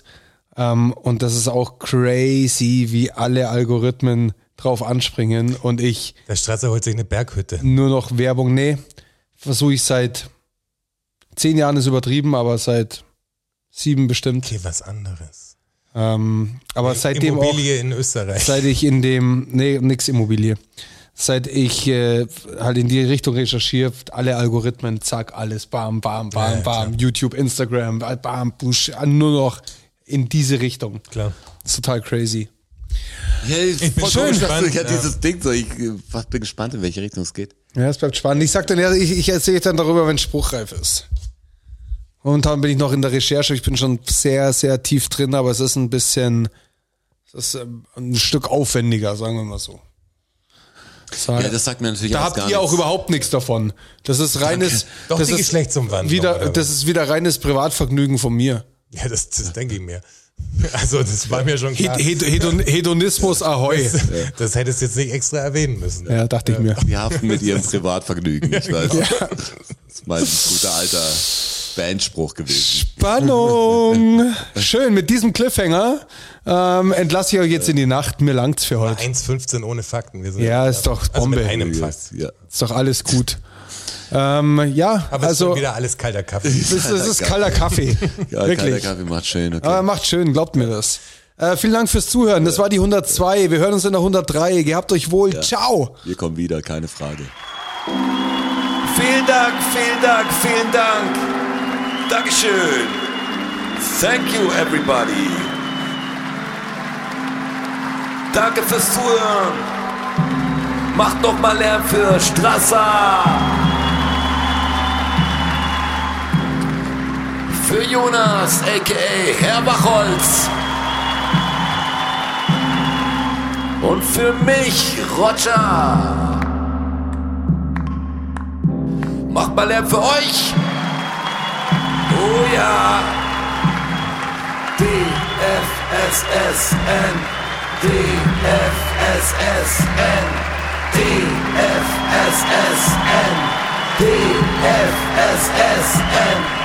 Ähm, und das ist auch crazy, wie alle Algorithmen drauf anspringen und ich Der Strasser holt sich eine Berghütte. nur noch Werbung, nee, versuche ich seit zehn Jahren ist übertrieben, aber seit sieben bestimmt. Okay, was anderes. Ähm, aber seitdem auch, Immobilie in Österreich. seit ich in dem, nee, nix Immobilie. Seit ich äh, halt in die Richtung recherchiere, alle Algorithmen, zack, alles, bam, bam, bam, Ja, ja, bam, YouTube, Instagram, bam, push, nur noch in diese Richtung. Klar. Das ist total crazy. Ja, ich bin bin schon gespannt, Ich hab ja. dieses Ding so, ich bin gespannt, in welche Richtung es geht. Ja, es bleibt spannend. Ich sag dann, ja, ich, ich erzähle dann darüber, wenn es spruchreif ist. Momentan bin ich noch in der Recherche, ich bin schon sehr, sehr tief drin, aber es ist ein bisschen, es ist ähm, ein Stück aufwendiger, sagen wir mal so. So, Ja, das sagt mir natürlich da habt gar ihr auch nichts. überhaupt nichts davon. Das ist reines, Doch das die ist Geschlechtsumwandlung, Wieder, das ist wieder reines Privatvergnügen von mir. Ja, das, das denke ich mir. *laughs* Also, das war mir schon klar. Hed- Hedon, Hedonismus Ahoi. Das hättest du jetzt nicht extra erwähnen müssen. Ja, dachte ich mir. Wir haften mit ihrem Privatvergnügen, ich weiß. Das ist mein guter alter Bandspruch gewesen. Spannung. Schön, mit diesem Cliffhanger ähm, entlasse ich euch jetzt in die Nacht. Mir langt's für heute. 1,15 ohne Fakten. Wir sind Ja, ist doch Also Bombe. mit einem Fakt. Ja. Ist doch alles gut. Ähm, ja, Aber es ist also schon wieder alles kalter Kaffee. das, das ist kalter Kaffee. *laughs* Ja, kalter Wirklich. Kaffee macht schön. Okay. Aber macht schön, glaubt mir das. Äh, vielen Dank fürs Zuhören. Das war die 102. Wir hören uns in der 103. Gehabt euch wohl. Ciao. Wir kommen wieder, keine Frage. Vielen Dank, vielen Dank, vielen Dank. Dankeschön. Thank you, everybody. Danke fürs Zuhören. Macht noch mal Lärm für Strasser. Für Jonas, a.k.a. Herr Bachholz. Und für mich, Roger. Macht mal Lärm für euch. Oh ja. DFSSN. DFSSN. DFSSN. DFSSN. Die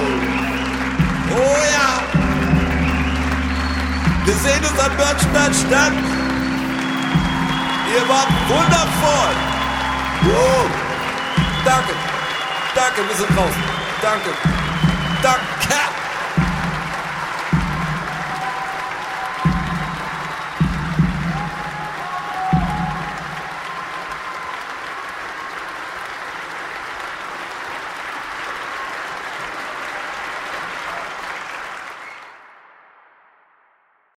Wir sehen uns am Börnstein statt. Ihr wart wundervoll. Uh, danke, danke, wir sind draußen. Danke, danke.